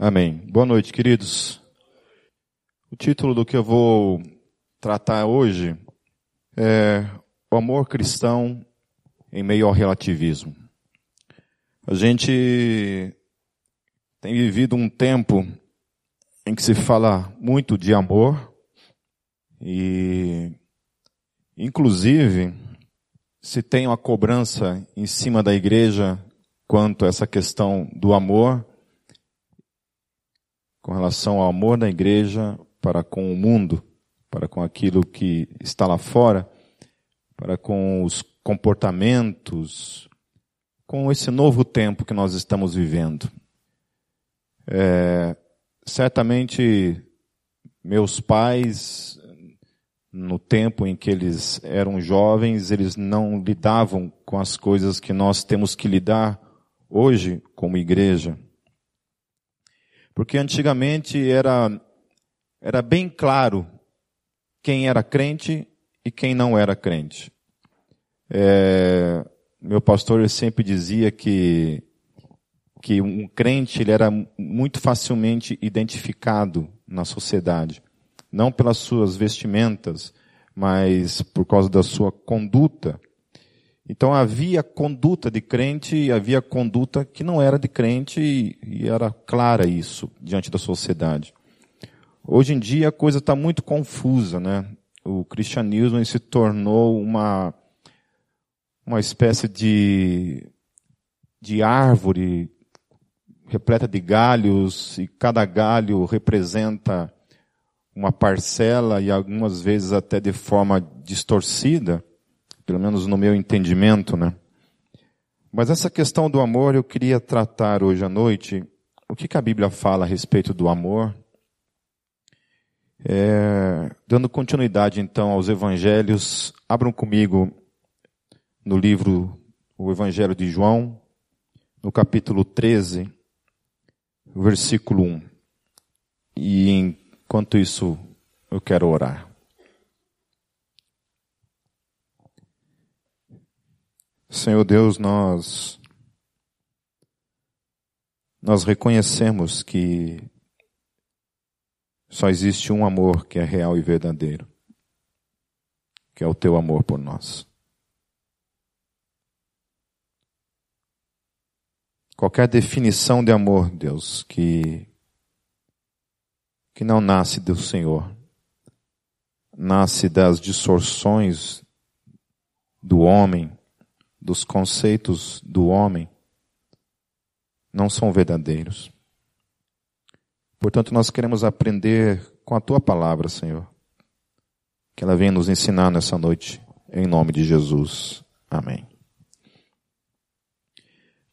Amém. Boa noite, queridos. O título do que eu vou tratar hoje é o amor cristão em meio ao relativismo. A gente tem vivido um tempo em que se fala muito de amor e, inclusive, se tem uma cobrança em cima da igreja quanto a essa questão do amor com relação ao amor da igreja para com o mundo, para com aquilo que está lá fora, para com os comportamentos, com esse novo tempo que nós estamos vivendo. É, certamente meus pais, no tempo em que eles eram jovens, eles não lidavam com as coisas que nós temos que lidar hoje como igreja. Porque antigamente era, era bem claro quem era crente e quem não era crente. É, meu pastor sempre dizia que, que um crente ele era muito facilmente identificado na sociedade. Não pelas suas vestimentas, mas por causa da sua conduta então havia conduta de crente e havia conduta que não era de crente e, e era clara isso diante da sociedade. Hoje em dia a coisa está muito confusa, né? O cristianismo se tornou uma, uma espécie de, de árvore repleta de galhos e cada galho representa uma parcela e algumas vezes até de forma distorcida pelo menos no meu entendimento, né? Mas essa questão do amor eu queria tratar hoje à noite. O que, que a Bíblia fala a respeito do amor? É, dando continuidade então aos evangelhos, abram comigo no livro, o Evangelho de João, no capítulo 13, versículo 1. E enquanto isso, eu quero orar. Senhor Deus, nós nós reconhecemos que só existe um amor que é real e verdadeiro, que é o teu amor por nós. Qualquer definição de amor, Deus, que que não nasce do Senhor, nasce das distorções do homem, dos conceitos do homem não são verdadeiros. Portanto, nós queremos aprender com a tua palavra, Senhor. Que ela venha nos ensinar nessa noite, em nome de Jesus. Amém.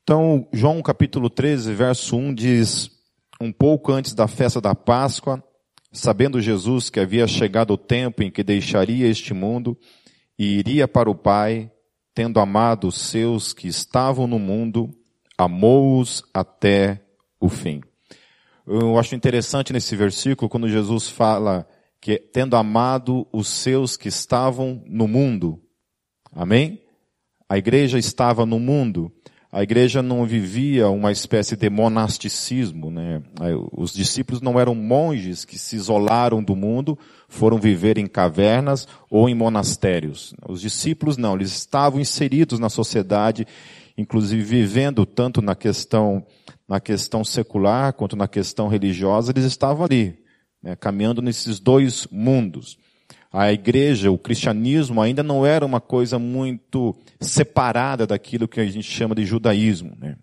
Então, João capítulo 13, verso 1 diz: Um pouco antes da festa da Páscoa, sabendo Jesus que havia chegado o tempo em que deixaria este mundo e iria para o Pai, tendo amado os seus que estavam no mundo, amou-os até o fim. Eu acho interessante nesse versículo quando Jesus fala que tendo amado os seus que estavam no mundo. Amém? A igreja estava no mundo. A igreja não vivia uma espécie de monasticismo, né? Os discípulos não eram monges que se isolaram do mundo, foram viver em cavernas ou em monastérios. Os discípulos não, eles estavam inseridos na sociedade, inclusive vivendo tanto na questão, na questão secular quanto na questão religiosa, eles estavam ali, né? caminhando nesses dois mundos a igreja, o cristianismo ainda não era uma coisa muito separada daquilo que a gente chama de judaísmo. Né?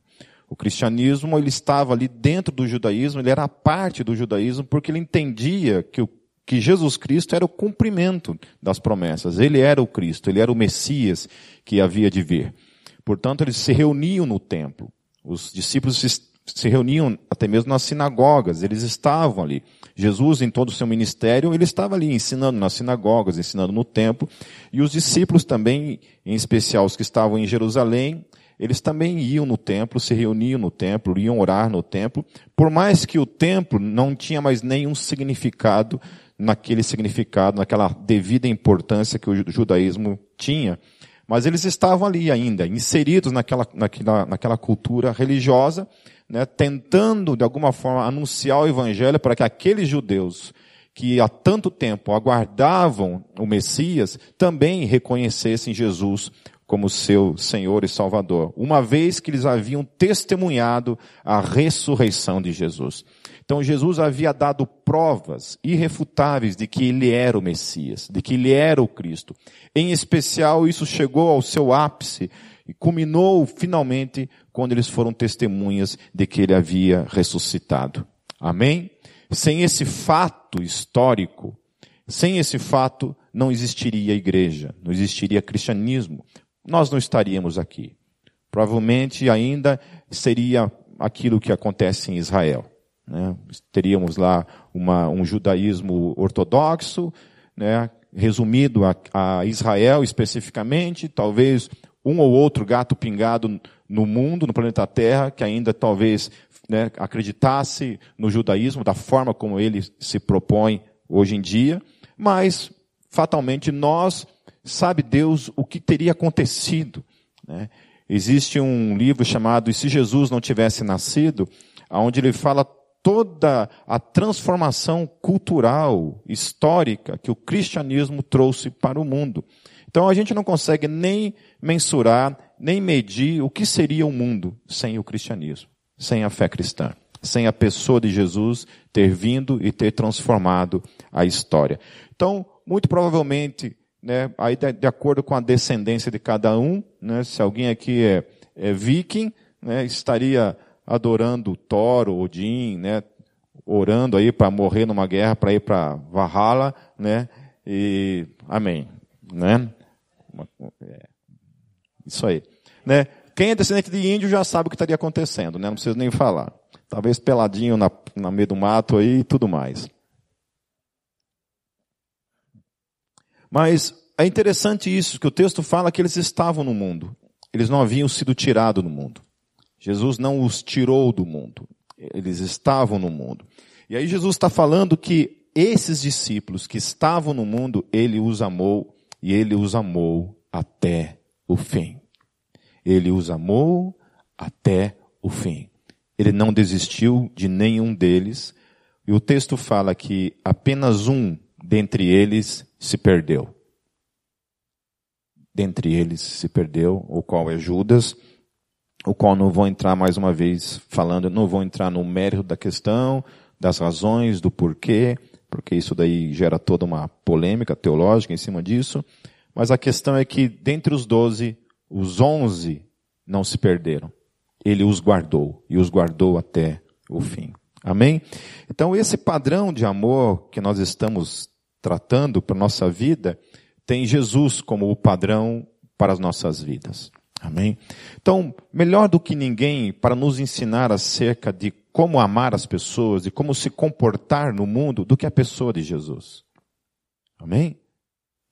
O cristianismo ele estava ali dentro do judaísmo, ele era parte do judaísmo porque ele entendia que, o, que Jesus Cristo era o cumprimento das promessas. Ele era o Cristo, ele era o Messias que havia de vir. Portanto, eles se reuniam no templo. Os discípulos se, se reuniam até mesmo nas sinagogas, eles estavam ali. Jesus, em todo o seu ministério, ele estava ali ensinando nas sinagogas, ensinando no templo, e os discípulos também, em especial os que estavam em Jerusalém, eles também iam no templo, se reuniam no templo, iam orar no templo, por mais que o templo não tinha mais nenhum significado naquele significado, naquela devida importância que o judaísmo tinha, mas eles estavam ali ainda, inseridos naquela, naquela, naquela cultura religiosa, né, tentando de alguma forma anunciar o evangelho para que aqueles judeus que há tanto tempo aguardavam o Messias também reconhecessem Jesus como seu Senhor e Salvador, uma vez que eles haviam testemunhado a ressurreição de Jesus. Então Jesus havia dado provas irrefutáveis de que ele era o Messias, de que ele era o Cristo. Em especial, isso chegou ao seu ápice e culminou finalmente quando eles foram testemunhas de que ele havia ressuscitado. Amém? Sem esse fato histórico, sem esse fato, não existiria igreja, não existiria cristianismo. Nós não estaríamos aqui. Provavelmente ainda seria aquilo que acontece em Israel. Né? Teríamos lá uma, um judaísmo ortodoxo, né? resumido a, a Israel especificamente, talvez um ou outro gato pingado no mundo, no planeta Terra, que ainda talvez né, acreditasse no judaísmo da forma como ele se propõe hoje em dia, mas fatalmente nós sabe Deus o que teria acontecido. Né? Existe um livro chamado E se Jesus não tivesse nascido, onde ele fala toda a transformação cultural, histórica que o cristianismo trouxe para o mundo. Então a gente não consegue nem mensurar, nem medir o que seria o mundo sem o cristianismo, sem a fé cristã, sem a pessoa de Jesus ter vindo e ter transformado a história. Então, muito provavelmente, né, aí de, de acordo com a descendência de cada um, né, se alguém aqui é, é viking, né, estaria adorando Thor, Odin, né? Orando aí para morrer numa guerra, para ir para Valhalla, né? E amém, né? É, isso aí, né? Quem é descendente de índio já sabe o que estaria acontecendo, né? Não preciso nem falar. Talvez peladinho na, na meio do mato aí e tudo mais. Mas é interessante isso, que o texto fala que eles estavam no mundo. Eles não haviam sido tirados do mundo. Jesus não os tirou do mundo. Eles estavam no mundo. E aí Jesus está falando que esses discípulos que estavam no mundo, ele os amou e ele os amou até o fim. Ele os amou até o fim. Ele não desistiu de nenhum deles. E o texto fala que apenas um dentre eles se perdeu. Dentre eles se perdeu, o qual é Judas o qual não vou entrar mais uma vez falando, não vou entrar no mérito da questão, das razões, do porquê, porque isso daí gera toda uma polêmica teológica em cima disso. Mas a questão é que dentre os doze, os onze não se perderam. Ele os guardou e os guardou até o fim. Amém? Então esse padrão de amor que nós estamos tratando para nossa vida tem Jesus como o padrão para as nossas vidas. Amém? Então, melhor do que ninguém para nos ensinar acerca de como amar as pessoas, e como se comportar no mundo, do que a pessoa de Jesus. Amém?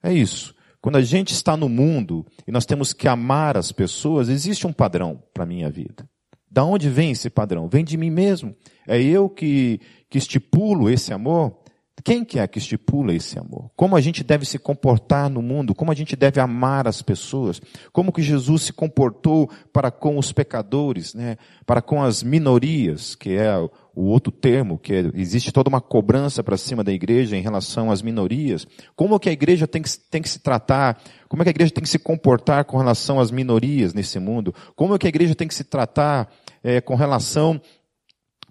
É isso. Quando a gente está no mundo e nós temos que amar as pessoas, existe um padrão para a minha vida. Da onde vem esse padrão? Vem de mim mesmo. É eu que, que estipulo esse amor. Quem que é que estipula esse amor? Como a gente deve se comportar no mundo? Como a gente deve amar as pessoas? Como que Jesus se comportou para com os pecadores, né? Para com as minorias, que é o outro termo, que é, existe toda uma cobrança para cima da igreja em relação às minorias. Como que a igreja tem que, tem que se tratar? Como é que a igreja tem que se comportar com relação às minorias nesse mundo? Como é que a igreja tem que se tratar é, com relação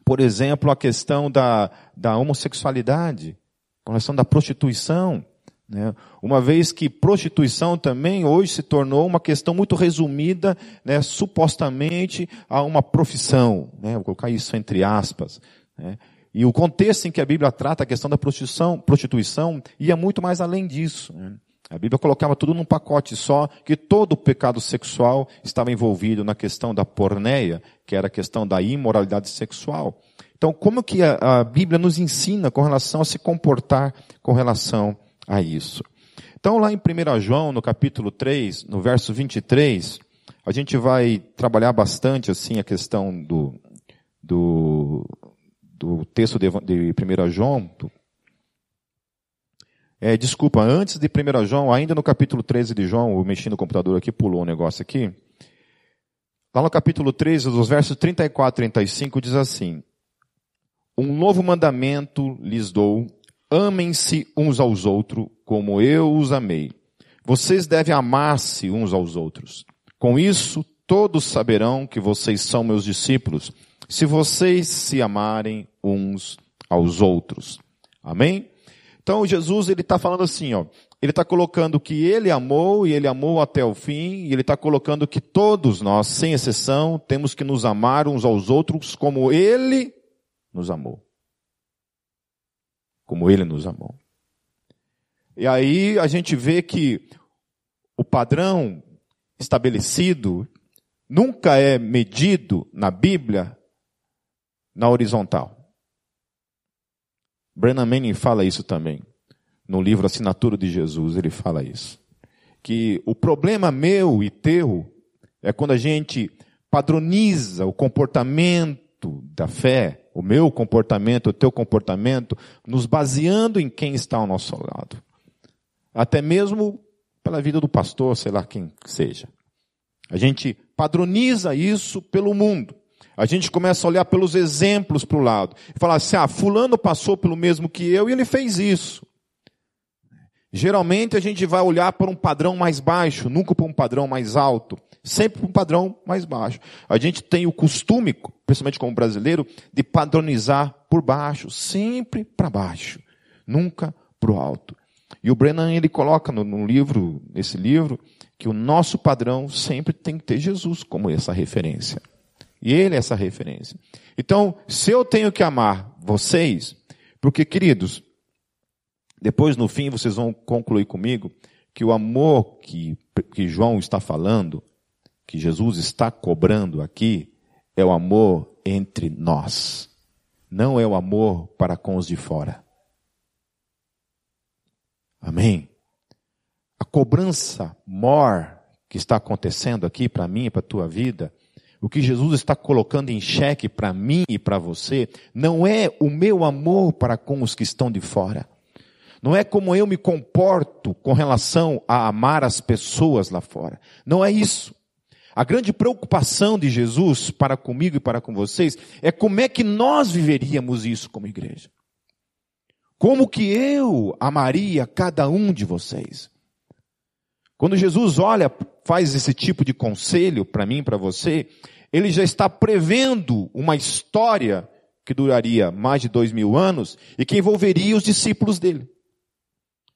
por exemplo, a questão da, da homossexualidade, com relação da prostituição. Né? Uma vez que prostituição também hoje se tornou uma questão muito resumida, né, supostamente, a uma profissão. Né? Vou colocar isso entre aspas. Né? E o contexto em que a Bíblia trata a questão da prostituição, prostituição ia muito mais além disso. Né? A Bíblia colocava tudo num pacote só, que todo o pecado sexual estava envolvido na questão da porneia, que era a questão da imoralidade sexual. Então, como que a, a Bíblia nos ensina com relação a se comportar com relação a isso? Então, lá em 1 João, no capítulo 3, no verso 23, a gente vai trabalhar bastante, assim, a questão do, do, do texto de, de 1 João, É, desculpa, antes de 1 João, ainda no capítulo 13 de João, eu mexi no computador aqui, pulou um negócio aqui. Lá no capítulo 13, dos versos 34 e 35, diz assim: Um novo mandamento lhes dou, amem-se uns aos outros, como eu os amei. Vocês devem amar-se uns aos outros. Com isso, todos saberão que vocês são meus discípulos, se vocês se amarem uns aos outros. Amém? Então Jesus ele está falando assim, ó, ele está colocando que ele amou e ele amou até o fim, e ele está colocando que todos nós, sem exceção, temos que nos amar uns aos outros como ele nos amou. Como ele nos amou. E aí a gente vê que o padrão estabelecido nunca é medido na Bíblia na horizontal. Brennan Manning fala isso também. No livro Assinatura de Jesus, ele fala isso. Que o problema meu e teu é quando a gente padroniza o comportamento da fé, o meu comportamento, o teu comportamento, nos baseando em quem está ao nosso lado. Até mesmo pela vida do pastor, sei lá quem seja. A gente padroniza isso pelo mundo. A gente começa a olhar pelos exemplos para o lado. E falar assim, ah, fulano passou pelo mesmo que eu e ele fez isso. Geralmente a gente vai olhar para um padrão mais baixo, nunca para um padrão mais alto. Sempre para um padrão mais baixo. A gente tem o costume, principalmente como brasileiro, de padronizar por baixo, sempre para baixo, nunca para o alto. E o Brennan ele coloca no, no livro, nesse livro, que o nosso padrão sempre tem que ter Jesus como essa referência. E ele é essa referência. Então, se eu tenho que amar vocês, porque, queridos, depois no fim vocês vão concluir comigo que o amor que, que João está falando, que Jesus está cobrando aqui, é o amor entre nós. Não é o amor para com os de fora. Amém? A cobrança mor que está acontecendo aqui para mim e para a tua vida, o que Jesus está colocando em xeque para mim e para você, não é o meu amor para com os que estão de fora. Não é como eu me comporto com relação a amar as pessoas lá fora. Não é isso. A grande preocupação de Jesus para comigo e para com vocês é como é que nós viveríamos isso como igreja. Como que eu amaria cada um de vocês? Quando Jesus olha, faz esse tipo de conselho para mim, para você, ele já está prevendo uma história que duraria mais de dois mil anos e que envolveria os discípulos dele.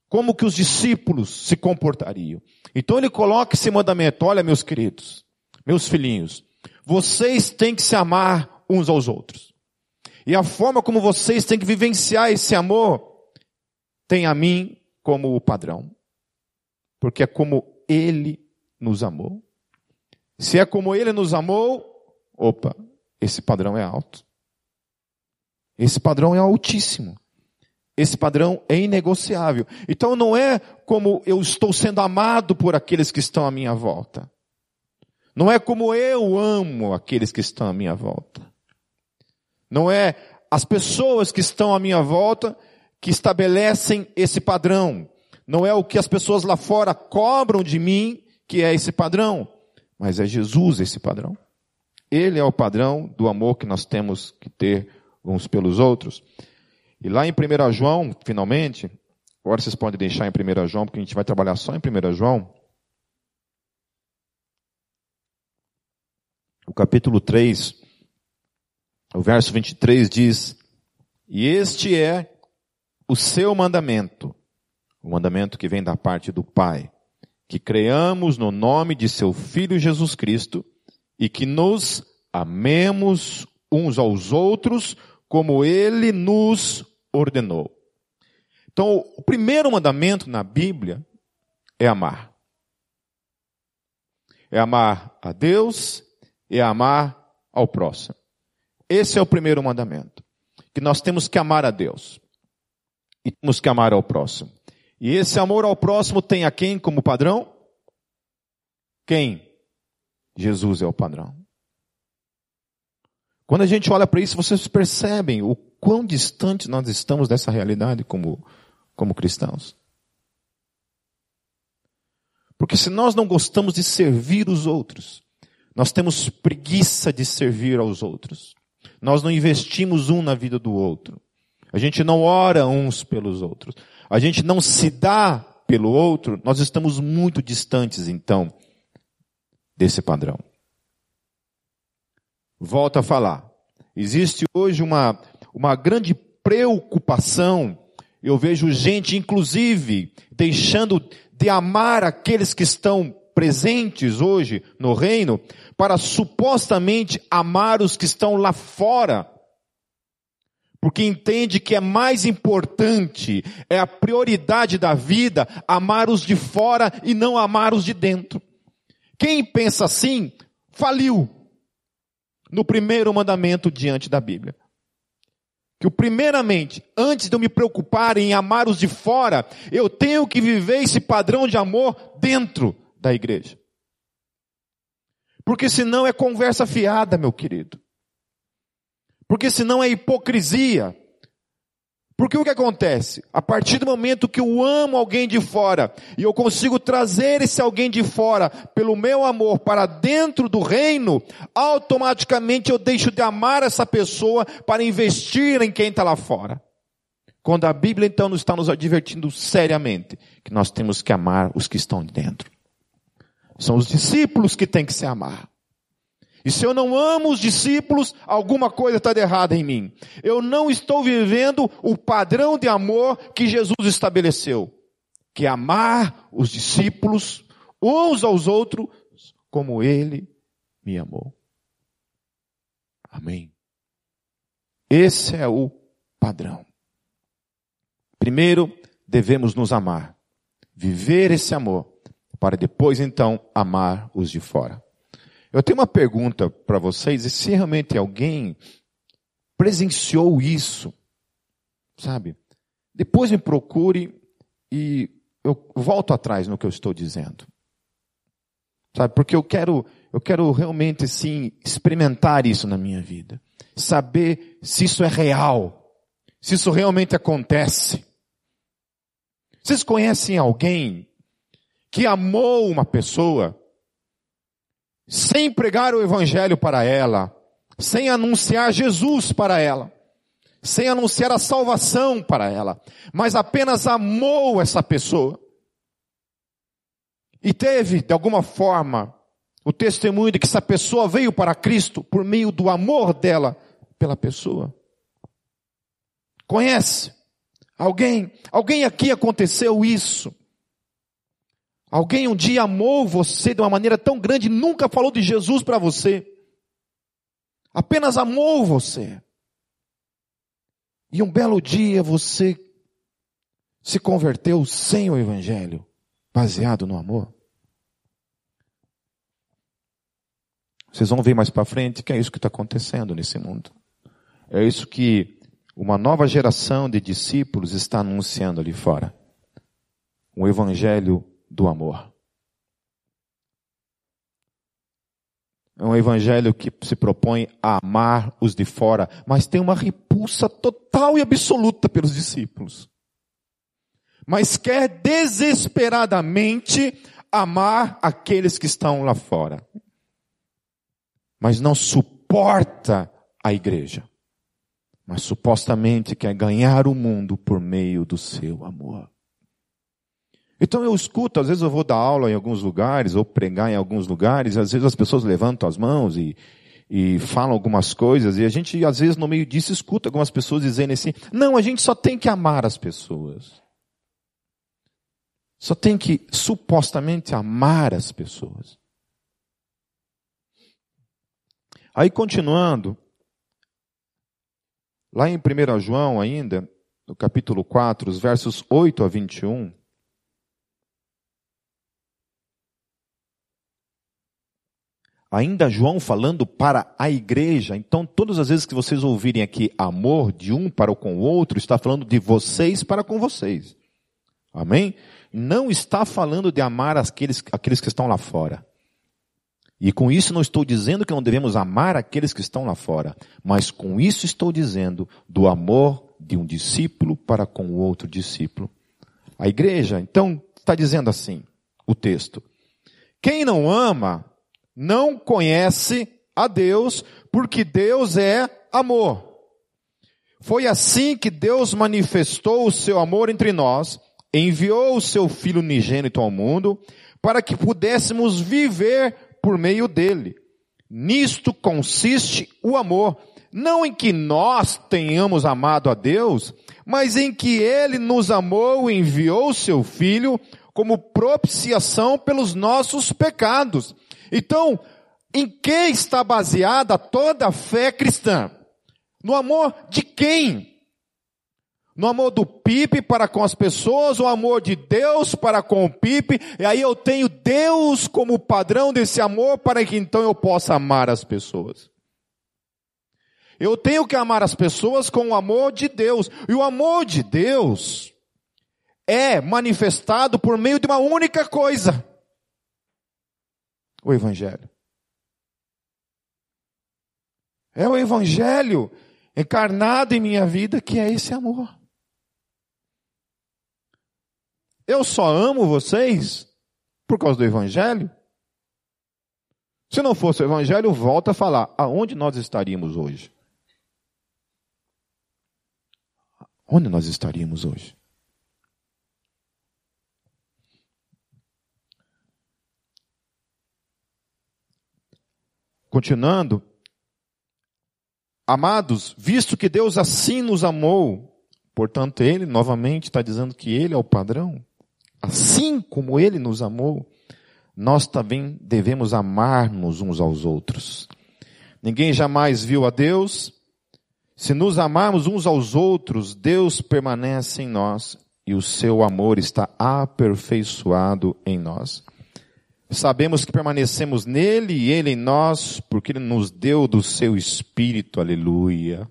Como que os discípulos se comportariam? Então ele coloca esse mandamento: olha, meus queridos, meus filhinhos, vocês têm que se amar uns aos outros. E a forma como vocês têm que vivenciar esse amor tem a mim como o padrão porque é como Ele nos amou. Se é como Ele nos amou, opa, esse padrão é alto. Esse padrão é altíssimo. Esse padrão é inegociável. Então não é como eu estou sendo amado por aqueles que estão à minha volta. Não é como eu amo aqueles que estão à minha volta. Não é as pessoas que estão à minha volta que estabelecem esse padrão. Não é o que as pessoas lá fora cobram de mim que é esse padrão, mas é Jesus esse padrão. Ele é o padrão do amor que nós temos que ter uns pelos outros. E lá em 1 João, finalmente, agora vocês podem deixar em 1 João, porque a gente vai trabalhar só em 1 João. O capítulo 3, o verso 23 diz: E este é o seu mandamento o mandamento que vem da parte do Pai, que creamos no nome de seu Filho Jesus Cristo e que nos amemos uns aos outros como ele nos ordenou. Então, o primeiro mandamento na Bíblia é amar. É amar a Deus e é amar ao próximo. Esse é o primeiro mandamento. Que nós temos que amar a Deus e temos que amar ao próximo. E esse amor ao próximo tem a quem como padrão? Quem? Jesus é o padrão. Quando a gente olha para isso, vocês percebem o quão distante nós estamos dessa realidade como, como cristãos. Porque se nós não gostamos de servir os outros, nós temos preguiça de servir aos outros. Nós não investimos um na vida do outro. A gente não ora uns pelos outros. A gente não se dá pelo outro. Nós estamos muito distantes, então, desse padrão. Volto a falar. Existe hoje uma, uma grande preocupação. Eu vejo gente, inclusive, deixando de amar aqueles que estão presentes hoje no reino para supostamente amar os que estão lá fora. Porque entende que é mais importante, é a prioridade da vida, amar os de fora e não amar os de dentro. Quem pensa assim, faliu no primeiro mandamento diante da Bíblia. Que primeiramente, antes de eu me preocupar em amar os de fora, eu tenho que viver esse padrão de amor dentro da igreja. Porque senão é conversa fiada, meu querido. Porque senão é hipocrisia. Porque o que acontece? A partir do momento que eu amo alguém de fora e eu consigo trazer esse alguém de fora pelo meu amor para dentro do reino, automaticamente eu deixo de amar essa pessoa para investir em quem está lá fora. Quando a Bíblia então nos está nos advertindo seriamente que nós temos que amar os que estão dentro. São os discípulos que têm que se amar. E se eu não amo os discípulos, alguma coisa está errada em mim. Eu não estou vivendo o padrão de amor que Jesus estabeleceu, que é amar os discípulos uns aos outros como ele me amou. Amém. Esse é o padrão. Primeiro, devemos nos amar, viver esse amor para depois então amar os de fora. Eu tenho uma pergunta para vocês, e se realmente alguém presenciou isso, sabe? Depois me procure e eu volto atrás no que eu estou dizendo. Sabe? Porque eu quero, eu quero realmente sim experimentar isso na minha vida. Saber se isso é real. Se isso realmente acontece. Vocês conhecem alguém que amou uma pessoa sem pregar o evangelho para ela, sem anunciar Jesus para ela, sem anunciar a salvação para ela, mas apenas amou essa pessoa. E teve, de alguma forma, o testemunho de que essa pessoa veio para Cristo por meio do amor dela pela pessoa. Conhece? Alguém? Alguém aqui aconteceu isso? Alguém um dia amou você de uma maneira tão grande, nunca falou de Jesus para você. Apenas amou você. E um belo dia você se converteu sem o Evangelho, baseado no amor. Vocês vão ver mais para frente que é isso que está acontecendo nesse mundo. É isso que uma nova geração de discípulos está anunciando ali fora. Um evangelho do amor. É um evangelho que se propõe a amar os de fora, mas tem uma repulsa total e absoluta pelos discípulos. Mas quer desesperadamente amar aqueles que estão lá fora. Mas não suporta a igreja. Mas supostamente quer ganhar o mundo por meio do seu amor. Então eu escuto, às vezes eu vou dar aula em alguns lugares, ou pregar em alguns lugares, às vezes as pessoas levantam as mãos e, e falam algumas coisas, e a gente, às vezes, no meio disso, escuta algumas pessoas dizendo assim, não, a gente só tem que amar as pessoas. Só tem que, supostamente, amar as pessoas. Aí, continuando, lá em 1 João ainda, no capítulo 4, os versos 8 a 21, Ainda João falando para a igreja. Então, todas as vezes que vocês ouvirem aqui amor de um para com o outro, está falando de vocês para com vocês. Amém? Não está falando de amar aqueles, aqueles que estão lá fora. E com isso não estou dizendo que não devemos amar aqueles que estão lá fora, mas com isso estou dizendo do amor de um discípulo para com o outro discípulo. A igreja, então, está dizendo assim, o texto. Quem não ama não conhece a Deus, porque Deus é amor. Foi assim que Deus manifestou o seu amor entre nós, enviou o seu Filho unigênito ao mundo, para que pudéssemos viver por meio dele. Nisto consiste o amor, não em que nós tenhamos amado a Deus, mas em que ele nos amou e enviou o seu Filho como propiciação pelos nossos pecados. Então, em que está baseada toda a fé cristã? No amor de quem? No amor do Pipe para com as pessoas, o amor de Deus para com o Pipe, e aí eu tenho Deus como padrão desse amor para que então eu possa amar as pessoas. Eu tenho que amar as pessoas com o amor de Deus, e o amor de Deus é manifestado por meio de uma única coisa: o Evangelho. É o Evangelho encarnado em minha vida, que é esse amor. Eu só amo vocês por causa do Evangelho. Se não fosse o Evangelho, volta a falar, aonde nós estaríamos hoje? Onde nós estaríamos hoje? Continuando, Amados, visto que Deus assim nos amou, portanto, Ele novamente está dizendo que Ele é o padrão, assim como Ele nos amou, nós também devemos amar-nos uns aos outros. Ninguém jamais viu a Deus. Se nos amarmos uns aos outros, Deus permanece em nós e o seu amor está aperfeiçoado em nós. Sabemos que permanecemos nele e ele em nós, porque ele nos deu do seu espírito, aleluia.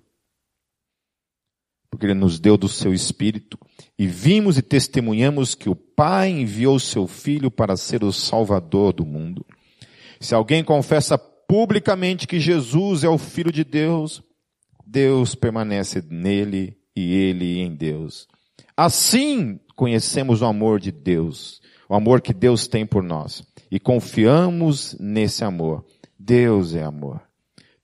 Porque ele nos deu do seu espírito e vimos e testemunhamos que o Pai enviou seu filho para ser o salvador do mundo. Se alguém confessa publicamente que Jesus é o filho de Deus, Deus permanece nele e ele em Deus. Assim conhecemos o amor de Deus, o amor que Deus tem por nós e confiamos nesse amor. Deus é amor.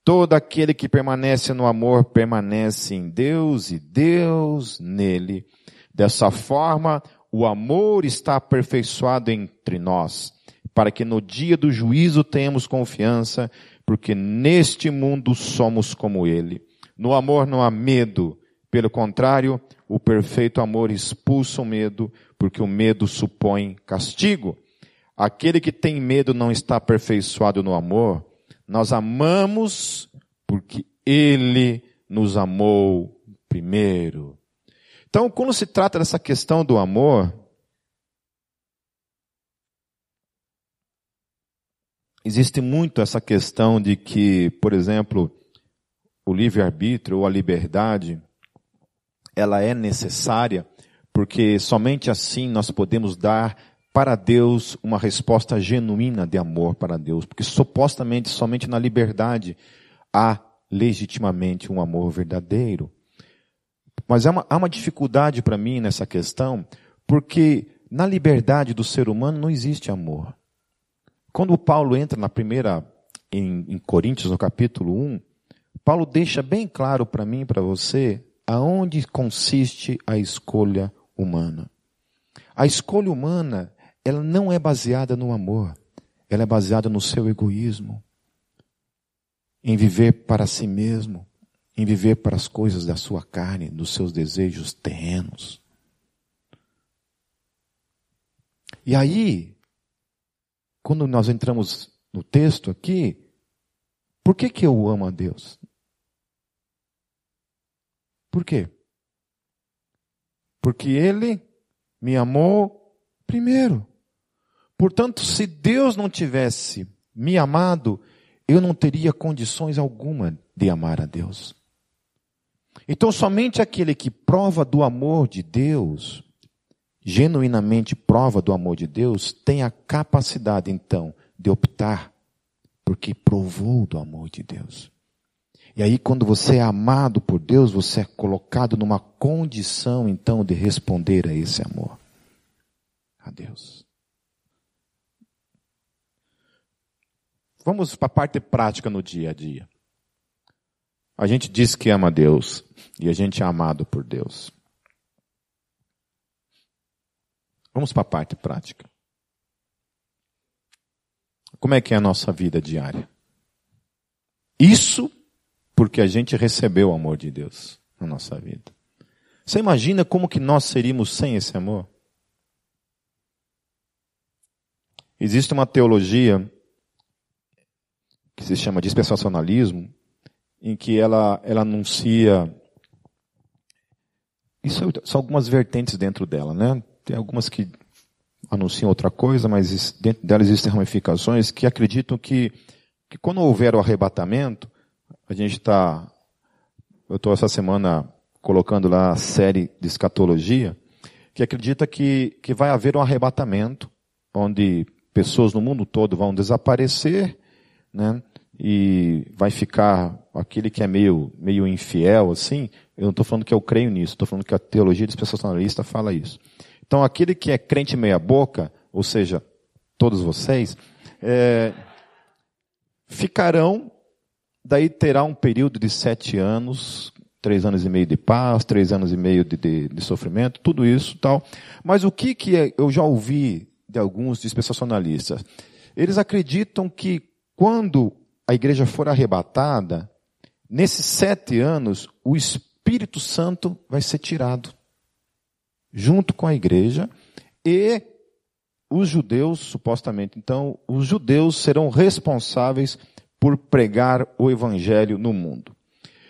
Todo aquele que permanece no amor permanece em Deus e Deus nele. Dessa forma, o amor está aperfeiçoado entre nós, para que no dia do juízo tenhamos confiança, porque neste mundo somos como ele. No amor não há medo, pelo contrário, o perfeito amor expulsa o medo, porque o medo supõe castigo. Aquele que tem medo não está aperfeiçoado no amor. Nós amamos porque Ele nos amou primeiro. Então, quando se trata dessa questão do amor, existe muito essa questão de que, por exemplo, o livre-arbítrio ou a liberdade, ela é necessária, porque somente assim nós podemos dar para Deus uma resposta genuína de amor para Deus, porque supostamente somente na liberdade há legitimamente um amor verdadeiro. Mas há uma, há uma dificuldade para mim nessa questão, porque na liberdade do ser humano não existe amor. Quando Paulo entra na primeira, em, em Coríntios, no capítulo 1, Paulo deixa bem claro para mim e para você aonde consiste a escolha humana. A escolha humana ela não é baseada no amor, ela é baseada no seu egoísmo, em viver para si mesmo, em viver para as coisas da sua carne, dos seus desejos terrenos. E aí, quando nós entramos no texto aqui, por que que eu amo a Deus? Por quê? Porque Ele me amou primeiro. Portanto, se Deus não tivesse me amado, eu não teria condições alguma de amar a Deus. Então, somente aquele que prova do amor de Deus, genuinamente prova do amor de Deus, tem a capacidade, então, de optar, porque provou do amor de Deus. E aí, quando você é amado por Deus, você é colocado numa condição, então, de responder a esse amor. A Deus. Vamos para a parte prática no dia a dia. A gente diz que ama Deus e a gente é amado por Deus. Vamos para a parte prática. Como é que é a nossa vida diária? Isso porque a gente recebeu o amor de Deus na nossa vida. Você imagina como que nós seríamos sem esse amor? Existe uma teologia que se chama dispensacionalismo, em que ela, ela anuncia. Isso são algumas vertentes dentro dela, né? Tem algumas que anunciam outra coisa, mas dentro dela existem ramificações que acreditam que, que quando houver o arrebatamento, a gente está. Eu estou essa semana colocando lá a série de escatologia, que acredita que, que vai haver um arrebatamento, onde pessoas no mundo todo vão desaparecer, né? E vai ficar aquele que é meio, meio infiel, assim. Eu não estou falando que eu creio nisso, estou falando que a teologia dispensacionalista fala isso. Então, aquele que é crente meia-boca, ou seja, todos vocês, é, ficarão, daí terá um período de sete anos, três anos e meio de paz, três anos e meio de, de, de sofrimento, tudo isso tal. Mas o que, que é, eu já ouvi de alguns dispensacionalistas. Eles acreditam que quando a igreja for arrebatada, nesses sete anos, o Espírito Santo vai ser tirado, junto com a igreja, e os judeus, supostamente, então, os judeus serão responsáveis por pregar o evangelho no mundo.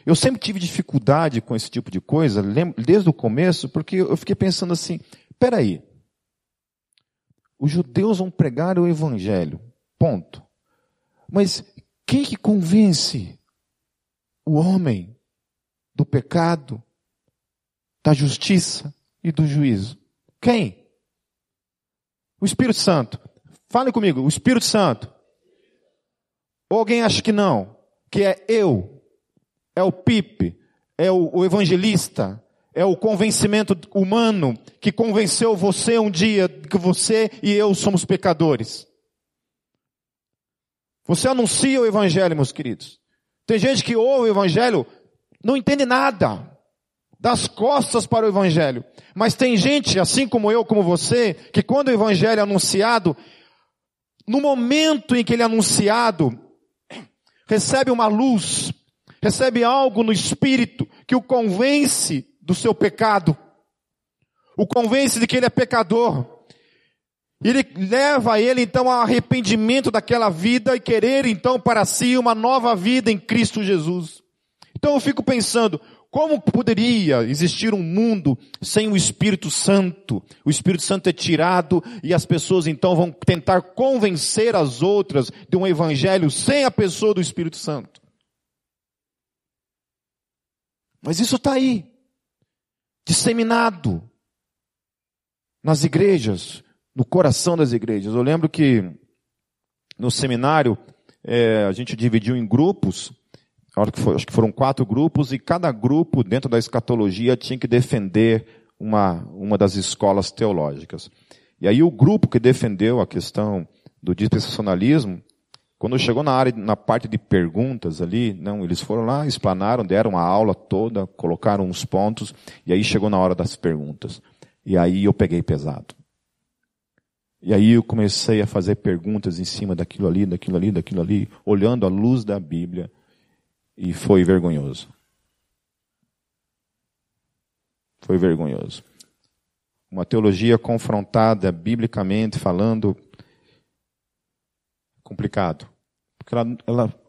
Eu sempre tive dificuldade com esse tipo de coisa, desde o começo, porque eu fiquei pensando assim, peraí, os judeus vão pregar o evangelho. Ponto. Mas quem que convence o homem do pecado, da justiça e do juízo? Quem? O Espírito Santo. Fale comigo, o Espírito Santo. Ou alguém acha que não? Que é eu, é o Pipe, é o, o evangelista, é o convencimento humano que convenceu você um dia que você e eu somos pecadores. Você anuncia o evangelho, meus queridos. Tem gente que ouve o evangelho, não entende nada, das costas para o evangelho. Mas tem gente, assim como eu, como você, que quando o evangelho é anunciado, no momento em que ele é anunciado, recebe uma luz, recebe algo no espírito que o convence do seu pecado, o convence de que ele é pecador. Ele leva ele então ao arrependimento daquela vida e querer então para si uma nova vida em Cristo Jesus. Então eu fico pensando, como poderia existir um mundo sem o Espírito Santo? O Espírito Santo é tirado e as pessoas então vão tentar convencer as outras de um evangelho sem a pessoa do Espírito Santo. Mas isso está aí disseminado nas igrejas, no coração das igrejas. Eu lembro que no seminário é, a gente dividiu em grupos, acho que, foram quatro grupos, e cada grupo dentro da escatologia tinha que defender uma, uma das escolas teológicas. E aí o grupo que defendeu a questão do dispensacionalismo quando chegou na área, na parte de perguntas ali, não, eles foram lá, explanaram, deram a aula toda, colocaram uns pontos, e aí chegou na hora das perguntas. E aí eu peguei pesado. E aí eu comecei a fazer perguntas em cima daquilo ali, daquilo ali, daquilo ali, olhando a luz da Bíblia, e foi vergonhoso. Foi vergonhoso. Uma teologia confrontada biblicamente falando complicado. Porque ela, ela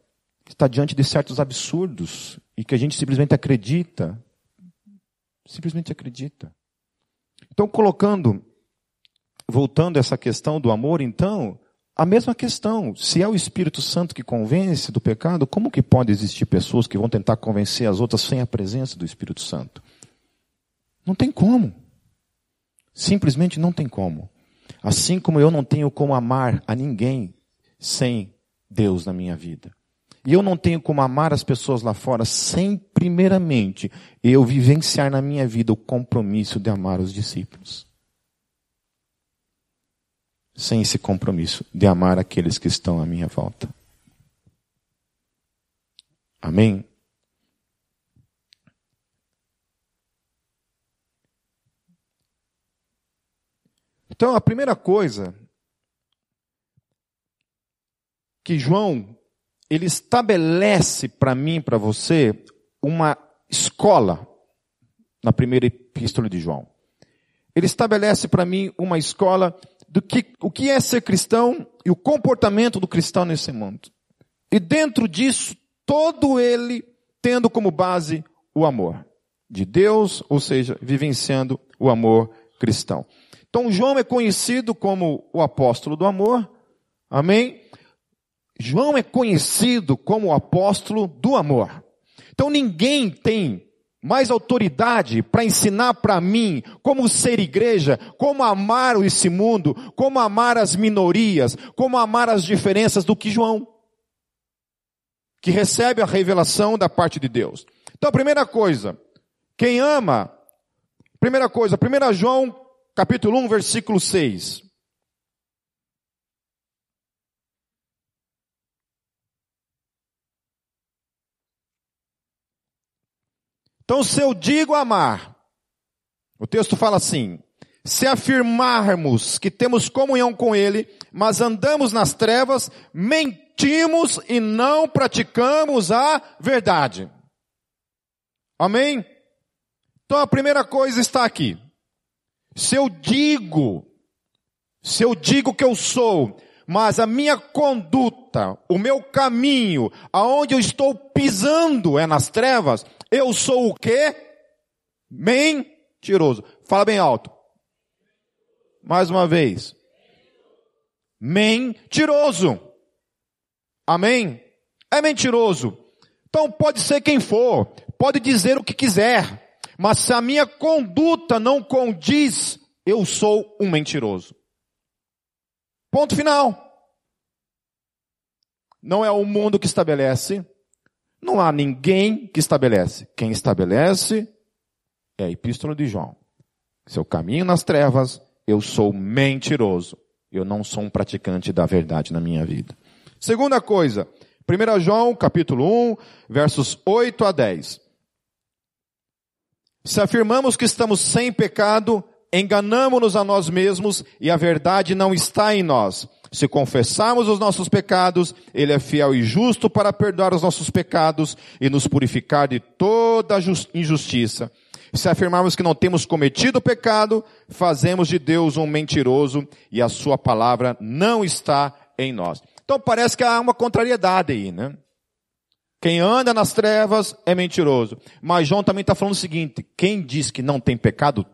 está diante de certos absurdos e que a gente simplesmente acredita. Simplesmente acredita. Então, colocando, voltando a essa questão do amor, então, a mesma questão. Se é o Espírito Santo que convence do pecado, como que pode existir pessoas que vão tentar convencer as outras sem a presença do Espírito Santo? Não tem como. Simplesmente não tem como. Assim como eu não tenho como amar a ninguém sem Deus na minha vida. E eu não tenho como amar as pessoas lá fora sem, primeiramente, eu vivenciar na minha vida o compromisso de amar os discípulos. Sem esse compromisso de amar aqueles que estão à minha volta. Amém? Então, a primeira coisa que João ele estabelece para mim, para você, uma escola na primeira epístola de João. Ele estabelece para mim uma escola do que o que é ser cristão e o comportamento do cristão nesse mundo. E dentro disso, todo ele tendo como base o amor de Deus, ou seja, vivenciando o amor cristão. Então João é conhecido como o apóstolo do amor. Amém? João é conhecido como o apóstolo do amor. Então ninguém tem mais autoridade para ensinar para mim como ser igreja, como amar esse mundo, como amar as minorias, como amar as diferenças do que João, que recebe a revelação da parte de Deus. Então, primeira coisa, quem ama, primeira coisa, 1 João, capítulo 1, versículo 6. Então, se eu digo amar, o texto fala assim: se afirmarmos que temos comunhão com Ele, mas andamos nas trevas, mentimos e não praticamos a verdade. Amém? Então a primeira coisa está aqui. Se eu digo, se eu digo que eu sou, mas a minha conduta, o meu caminho, aonde eu estou pisando é nas trevas, eu sou o quê? Mentiroso. Fala bem alto. Mais uma vez. Mentiroso. Amém? É mentiroso. Então pode ser quem for, pode dizer o que quiser, mas se a minha conduta não condiz, eu sou um mentiroso. Ponto final. Não é o mundo que estabelece, não há ninguém que estabelece. Quem estabelece é a Epístola de João. Se eu caminho nas trevas, eu sou mentiroso. Eu não sou um praticante da verdade na minha vida. Segunda coisa, 1 João, capítulo 1, versos 8 a 10. Se afirmamos que estamos sem pecado, enganamos-nos a nós mesmos e a verdade não está em nós. Se confessarmos os nossos pecados, Ele é fiel e justo para perdoar os nossos pecados e nos purificar de toda injustiça. Se afirmarmos que não temos cometido pecado, fazemos de Deus um mentiroso e a Sua palavra não está em nós. Então parece que há uma contrariedade aí, né? Quem anda nas trevas é mentiroso. Mas João também está falando o seguinte: quem diz que não tem pecado,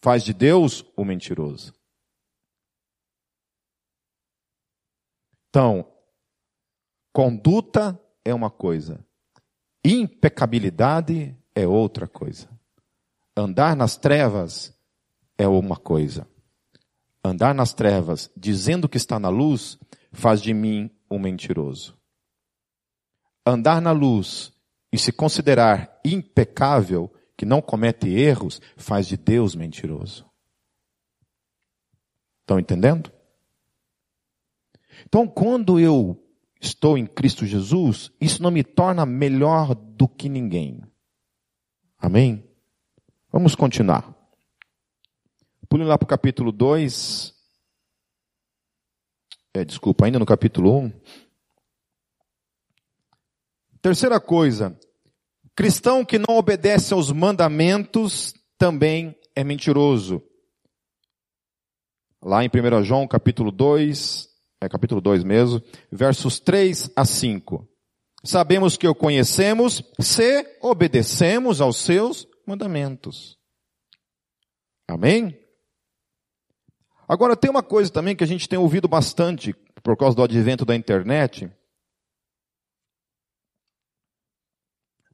faz de Deus o mentiroso. Então, conduta é uma coisa, impecabilidade é outra coisa. Andar nas trevas é uma coisa. Andar nas trevas dizendo que está na luz faz de mim um mentiroso. Andar na luz e se considerar impecável, que não comete erros, faz de Deus mentiroso. Estão entendendo? Então, quando eu estou em Cristo Jesus, isso não me torna melhor do que ninguém. Amém? Vamos continuar. Pule lá para o capítulo 2. É, desculpa, ainda no capítulo 1. Um. Terceira coisa. Cristão que não obedece aos mandamentos também é mentiroso. Lá em 1 João capítulo 2, é capítulo 2 mesmo, versos 3 a 5. Sabemos que o conhecemos se obedecemos aos seus mandamentos. Amém? Agora tem uma coisa também que a gente tem ouvido bastante por causa do advento da internet.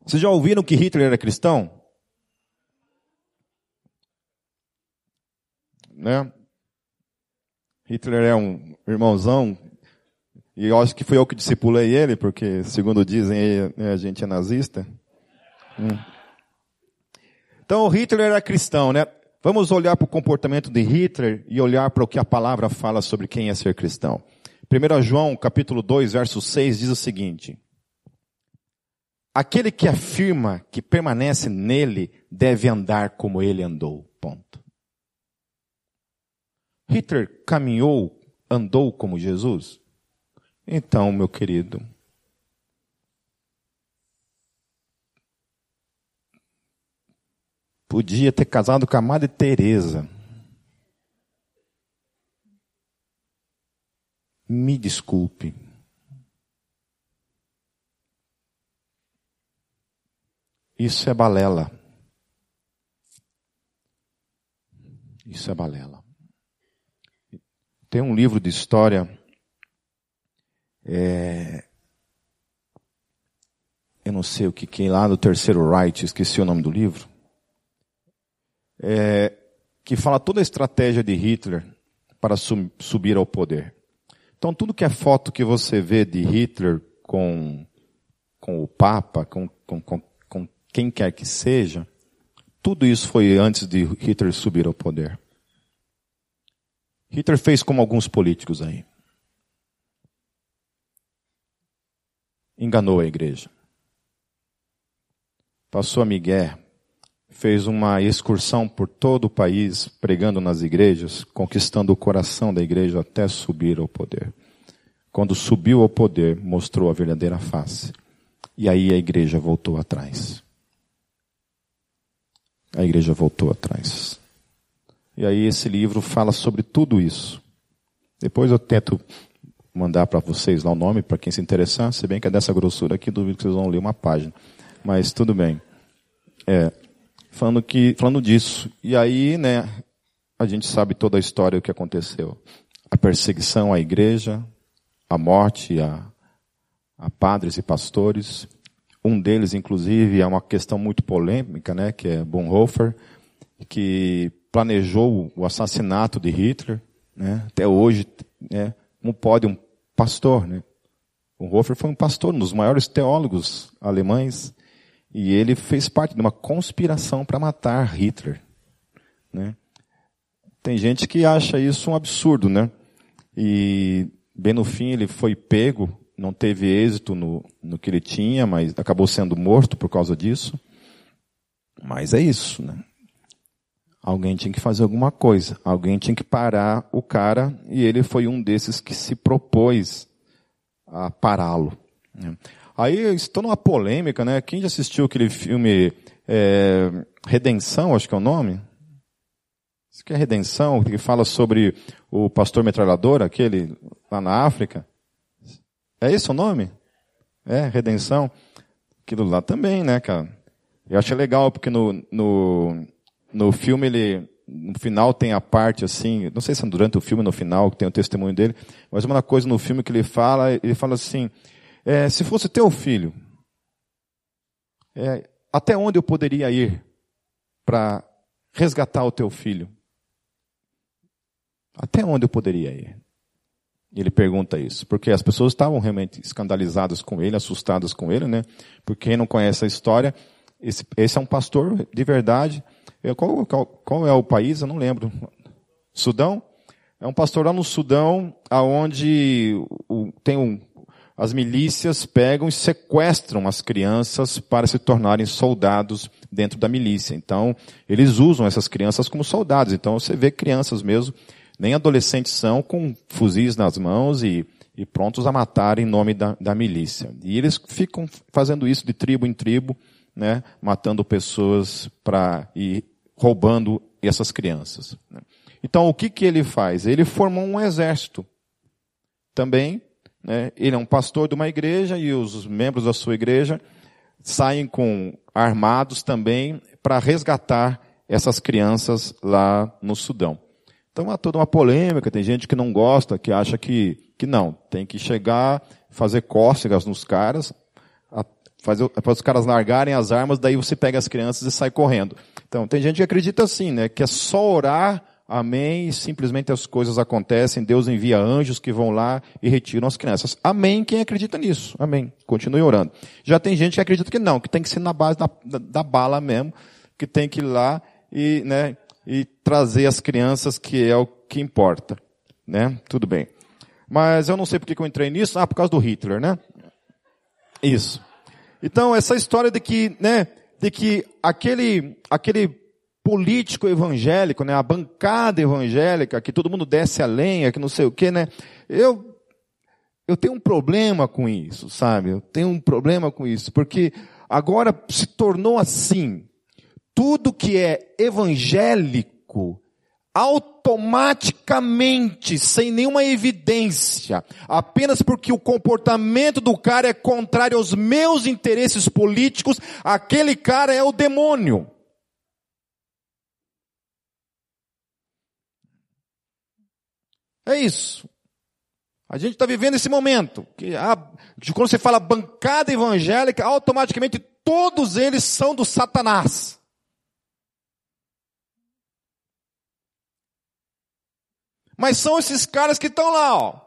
Vocês já ouviram que Hitler era cristão? Né? Hitler é um irmãozão, e eu acho que foi eu que discipulei ele, porque, segundo dizem, né, a gente é nazista. Hum. Então, Hitler era cristão, né? Vamos olhar para o comportamento de Hitler e olhar para o que a palavra fala sobre quem é ser cristão. 1 João, capítulo 2, verso 6, diz o seguinte. aquele que afirma que permanece nele deve andar como ele andou. Ponto. Hitler caminhou, andou como Jesus? Então, meu querido, podia ter casado com a Madre Teresa. Me desculpe. Isso é balela. Isso é balela. Tem um livro de história. É, eu não sei o que, que lá do terceiro Reich, esqueci o nome do livro. É, que fala toda a estratégia de Hitler para subir ao poder. Então, tudo que é foto que você vê de Hitler com, com o Papa, com, com, com, com quem quer que seja, tudo isso foi antes de Hitler subir ao poder. Hitler fez como alguns políticos aí. Enganou a igreja. Passou a Miguel, fez uma excursão por todo o país, pregando nas igrejas, conquistando o coração da igreja até subir ao poder. Quando subiu ao poder, mostrou a verdadeira face. E aí a igreja voltou atrás. A igreja voltou atrás. E aí esse livro fala sobre tudo isso. Depois eu tento mandar para vocês lá o nome, para quem se interessar, se bem que é dessa grossura aqui, duvido que vocês vão ler uma página. Mas tudo bem. É, falando, que, falando disso. E aí, né, a gente sabe toda a história, o que aconteceu. A perseguição à igreja, a morte a, a padres e pastores. Um deles, inclusive, é uma questão muito polêmica, né, que é Bonhoeffer, que planejou o assassinato de Hitler, né? Até hoje, né? Como pode um pastor, né? O Hofer foi um pastor, um dos maiores teólogos alemães, e ele fez parte de uma conspiração para matar Hitler, né? Tem gente que acha isso um absurdo, né? E bem no fim ele foi pego, não teve êxito no, no que ele tinha, mas acabou sendo morto por causa disso. Mas é isso, né? Alguém tinha que fazer alguma coisa. Alguém tinha que parar o cara e ele foi um desses que se propôs a pará-lo. Né? Aí estou numa polêmica, né? Quem já assistiu aquele filme é, Redenção, acho que é o nome? Isso que é Redenção, que fala sobre o pastor metralhador, aquele lá na África. É esse o nome? É, Redenção. Aquilo lá também, né, cara? Eu achei legal, porque no, no, no filme ele, no final tem a parte assim, não sei se é durante o filme no final que tem o testemunho dele, mas uma coisa no filme que ele fala, ele fala assim, é, se fosse teu filho, é, até onde eu poderia ir para resgatar o teu filho? Até onde eu poderia ir? Ele pergunta isso, porque as pessoas estavam realmente escandalizadas com ele, assustadas com ele, né? Porque quem não conhece a história, esse, esse é um pastor de verdade, qual, qual, qual, é o país? Eu não lembro. Sudão? É um pastor lá no Sudão, aonde o, tem um, as milícias pegam e sequestram as crianças para se tornarem soldados dentro da milícia. Então, eles usam essas crianças como soldados. Então, você vê crianças mesmo, nem adolescentes são, com fuzis nas mãos e, e prontos a matar em nome da, da milícia. E eles ficam fazendo isso de tribo em tribo, né, matando pessoas para e roubando essas crianças. Né? Então, o que, que ele faz? Ele formou um exército. Também, né, ele é um pastor de uma igreja e os membros da sua igreja saem com armados também para resgatar essas crianças lá no Sudão. Então há toda uma polêmica, tem gente que não gosta, que acha que, que não, tem que chegar, fazer cócegas nos caras, fazer para os caras largarem as armas, daí você pega as crianças e sai correndo. Então, tem gente que acredita assim, né? Que é só orar, amém, e simplesmente as coisas acontecem, Deus envia anjos que vão lá e retiram as crianças. Amém, quem acredita nisso? Amém. Continue orando. Já tem gente que acredita que não, que tem que ser na base da, da, da bala mesmo, que tem que ir lá e, né, e trazer as crianças, que é o que importa. Né? Tudo bem. Mas eu não sei por que eu entrei nisso. Ah, por causa do Hitler, né? Isso. Então, essa história de que, né, de que aquele, aquele político evangélico, né, a bancada evangélica, que todo mundo desce a lenha, que não sei o quê, né, eu, eu tenho um problema com isso, sabe? Eu tenho um problema com isso, porque agora se tornou assim. Tudo que é evangélico automaticamente, sem nenhuma evidência, apenas porque o comportamento do cara é contrário aos meus interesses políticos, aquele cara é o demônio. É isso. A gente está vivendo esse momento. Que a, quando você fala bancada evangélica, automaticamente todos eles são do Satanás. Mas são esses caras que estão lá, ó.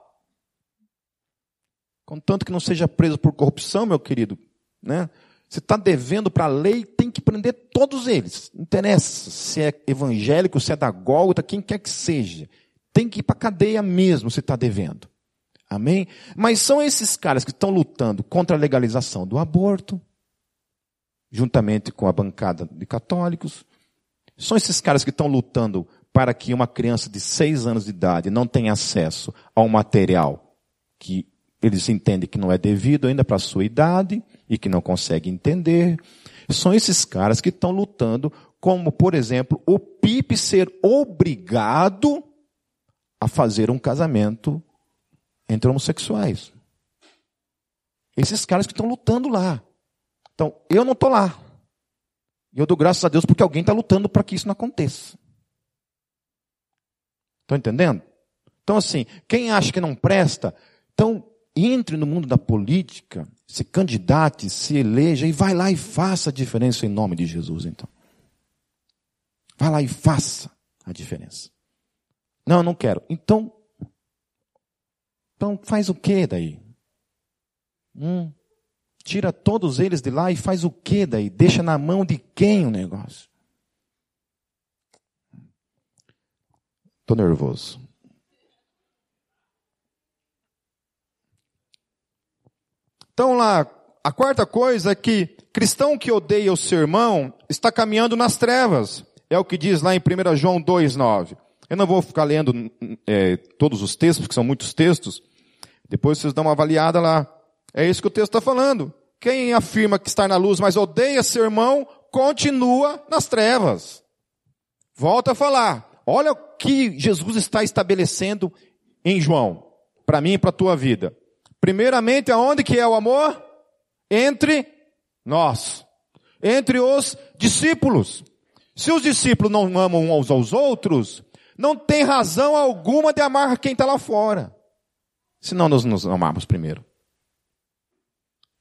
Contanto que não seja preso por corrupção, meu querido, né? Você está devendo para a lei, tem que prender todos eles. Não interessa se é evangélico, se é da Gólgota, quem quer que seja. Tem que ir para a cadeia mesmo se está devendo. Amém? Mas são esses caras que estão lutando contra a legalização do aborto, juntamente com a bancada de católicos. São esses caras que estão lutando para que uma criança de seis anos de idade não tenha acesso a um material que eles entendem que não é devido ainda para a sua idade e que não consegue entender. São esses caras que estão lutando, como, por exemplo, o Pipe ser obrigado a fazer um casamento entre homossexuais. Esses caras que estão lutando lá. Então, eu não estou lá. E eu dou graças a Deus porque alguém está lutando para que isso não aconteça. Estão entendendo? Então, assim, quem acha que não presta, então entre no mundo da política, se candidate, se eleja e vai lá e faça a diferença em nome de Jesus, então. Vai lá e faça a diferença. Não, eu não quero. Então, então faz o que daí? Hum, tira todos eles de lá e faz o que daí? Deixa na mão de quem o negócio? Estou nervoso. Então lá, a quarta coisa é que cristão que odeia o seu irmão está caminhando nas trevas. É o que diz lá em 1 João 2,9. Eu não vou ficar lendo é, todos os textos, porque são muitos textos. Depois vocês dão uma avaliada lá. É isso que o texto está falando. Quem afirma que está na luz, mas odeia seu irmão, continua nas trevas. Volta a falar. Olha o que Jesus está estabelecendo em João, para mim e para a tua vida. Primeiramente, aonde que é o amor? Entre nós, entre os discípulos. Se os discípulos não amam uns aos outros, não tem razão alguma de amar quem está lá fora. Se não nós nos amarmos primeiro.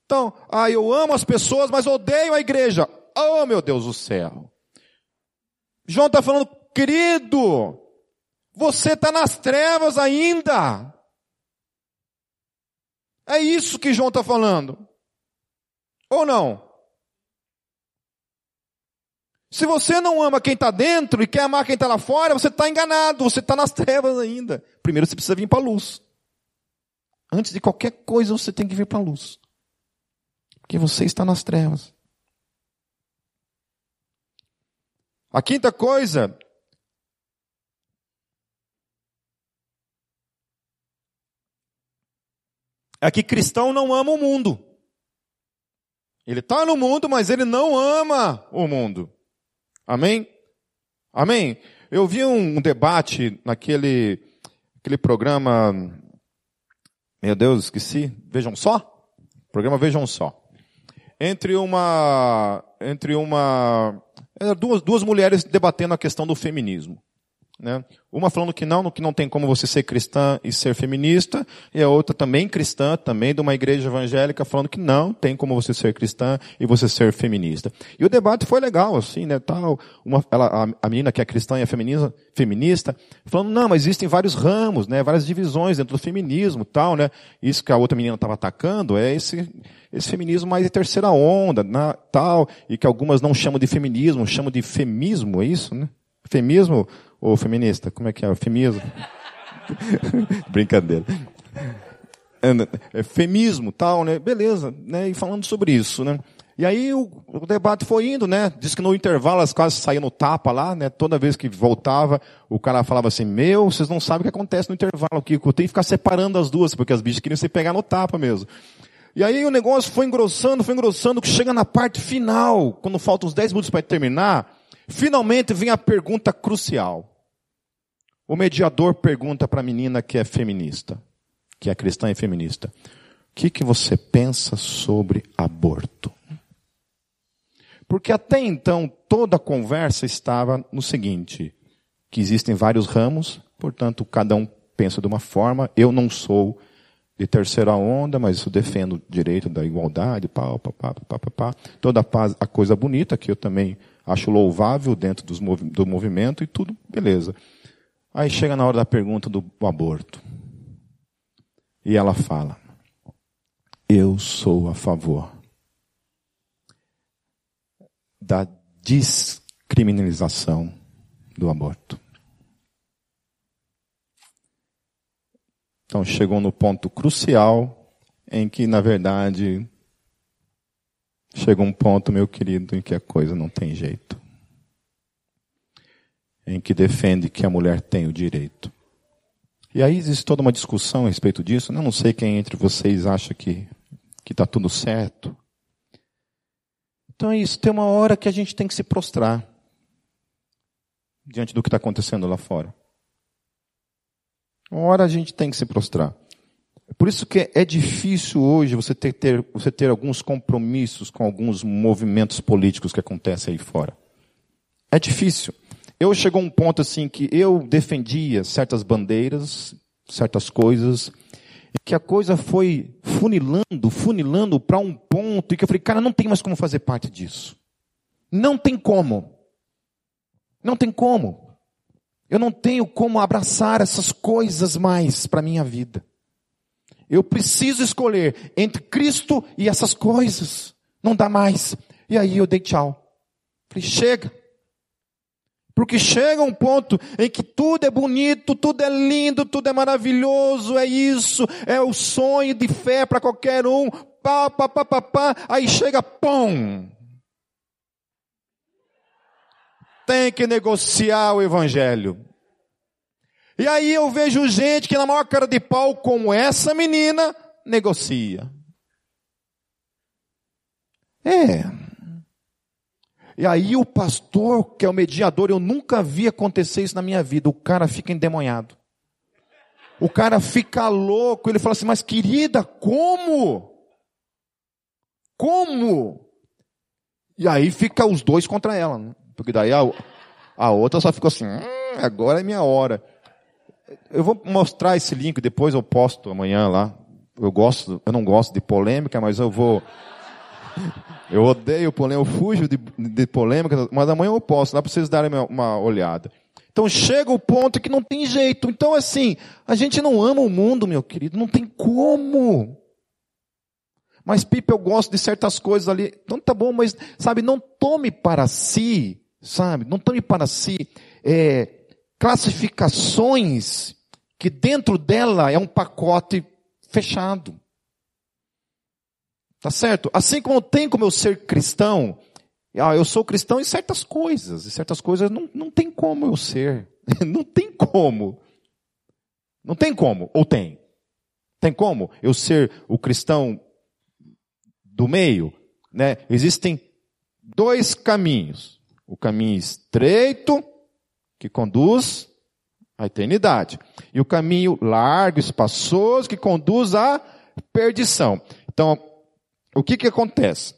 Então, ah, eu amo as pessoas, mas odeio a igreja. Oh, meu Deus do céu. João está falando Querido, você está nas trevas ainda. É isso que João está falando. Ou não? Se você não ama quem está dentro e quer amar quem está lá fora, você está enganado, você está nas trevas ainda. Primeiro você precisa vir para a luz. Antes de qualquer coisa, você tem que vir para a luz. Porque você está nas trevas. A quinta coisa é que cristão não ama o mundo. Ele está no mundo, mas ele não ama o mundo. Amém? Amém? Eu vi um debate naquele aquele programa, meu Deus, esqueci, vejam só? Programa Vejam Só. Entre uma, entre uma, duas, duas mulheres debatendo a questão do feminismo. Né? Uma falando que não, que não tem como você ser cristã e ser feminista, e a outra também cristã, também de uma igreja evangélica, falando que não tem como você ser cristã e você ser feminista. E o debate foi legal, assim, né, tal. Uma, ela, a, menina que é cristã e é feminista, feminista, falando, não, mas existem vários ramos, né, várias divisões dentro do feminismo, tal, né. Isso que a outra menina estava atacando é esse, esse feminismo mais de terceira onda, na, tal, e que algumas não chamam de feminismo, chamam de femismo, é isso, né? Femismo ou feminista? Como é que é? Feminismo? Brincadeira. é, femismo, tal, né? Beleza, né? E falando sobre isso, né? E aí o, o, debate foi indo, né? Diz que no intervalo as quase saíam no tapa lá, né? Toda vez que voltava, o cara falava assim, meu, vocês não sabem o que acontece no intervalo, que eu tenho que ficar separando as duas, porque as bichas queriam se pegar no tapa mesmo. E aí o negócio foi engrossando, foi engrossando, que chega na parte final, quando faltam uns 10 minutos para terminar, finalmente vem a pergunta crucial. O mediador pergunta para a menina que é feminista, que é cristã e feminista, o que, que você pensa sobre aborto? Porque até então toda a conversa estava no seguinte, que existem vários ramos, portanto cada um pensa de uma forma, eu não sou de terceira onda, mas eu defendo o direito da igualdade, pá, pá, pá, pá, pá, pá. toda a, paz, a coisa bonita que eu também acho louvável dentro dos, do movimento e tudo, beleza. Aí chega na hora da pergunta do aborto. E ela fala, eu sou a favor da descriminalização do aborto. Então chegou no ponto crucial em que, na verdade, chegou um ponto, meu querido, em que a coisa não tem jeito. Em que defende que a mulher tem o direito. E aí existe toda uma discussão a respeito disso. Eu não sei quem entre vocês acha que está tudo certo. Então é isso, tem uma hora que a gente tem que se prostrar diante do que está acontecendo lá fora. Uma hora a gente tem que se prostrar. Por isso que é difícil hoje você ter, ter, você ter alguns compromissos com alguns movimentos políticos que acontecem aí fora. É difícil. Eu chegou um ponto assim que eu defendia certas bandeiras, certas coisas, e que a coisa foi funilando, funilando para um ponto e que eu falei, cara, não tem mais como fazer parte disso. Não tem como. Não tem como. Eu não tenho como abraçar essas coisas mais para minha vida. Eu preciso escolher entre Cristo e essas coisas. Não dá mais. E aí eu dei tchau. Falei, chega. Porque chega um ponto em que tudo é bonito, tudo é lindo, tudo é maravilhoso, é isso, é o sonho de fé para qualquer um, pá, pá, pá, pá, pá, aí chega, pão. Tem que negociar o evangelho. E aí eu vejo gente que na maior cara de pau, como essa menina, negocia. É. E aí o pastor, que é o mediador, eu nunca vi acontecer isso na minha vida. O cara fica endemoniado. O cara fica louco. Ele fala assim, mas querida, como? Como? E aí fica os dois contra ela. Né? Porque daí a, a outra só ficou assim, hum, agora é minha hora. Eu vou mostrar esse link, depois eu posto amanhã lá. Eu gosto, eu não gosto de polêmica, mas eu vou eu odeio polêmica, eu fujo de, de polêmica, mas amanhã eu posso, lá para vocês darem uma olhada. Então chega o ponto que não tem jeito. Então assim, a gente não ama o mundo, meu querido, não tem como. Mas Pipe, eu gosto de certas coisas ali. Então tá bom, mas sabe, não tome para si, sabe, não tome para si é, classificações que dentro dela é um pacote fechado. Tá certo? Assim como tem como eu ser cristão, ah, eu sou cristão em certas coisas, e certas coisas não, não tem como eu ser. não tem como. Não tem como, ou tem? Tem como eu ser o cristão do meio? Né? Existem dois caminhos. O caminho estreito, que conduz à eternidade. E o caminho largo, espaçoso, que conduz à perdição. Então, o que que acontece?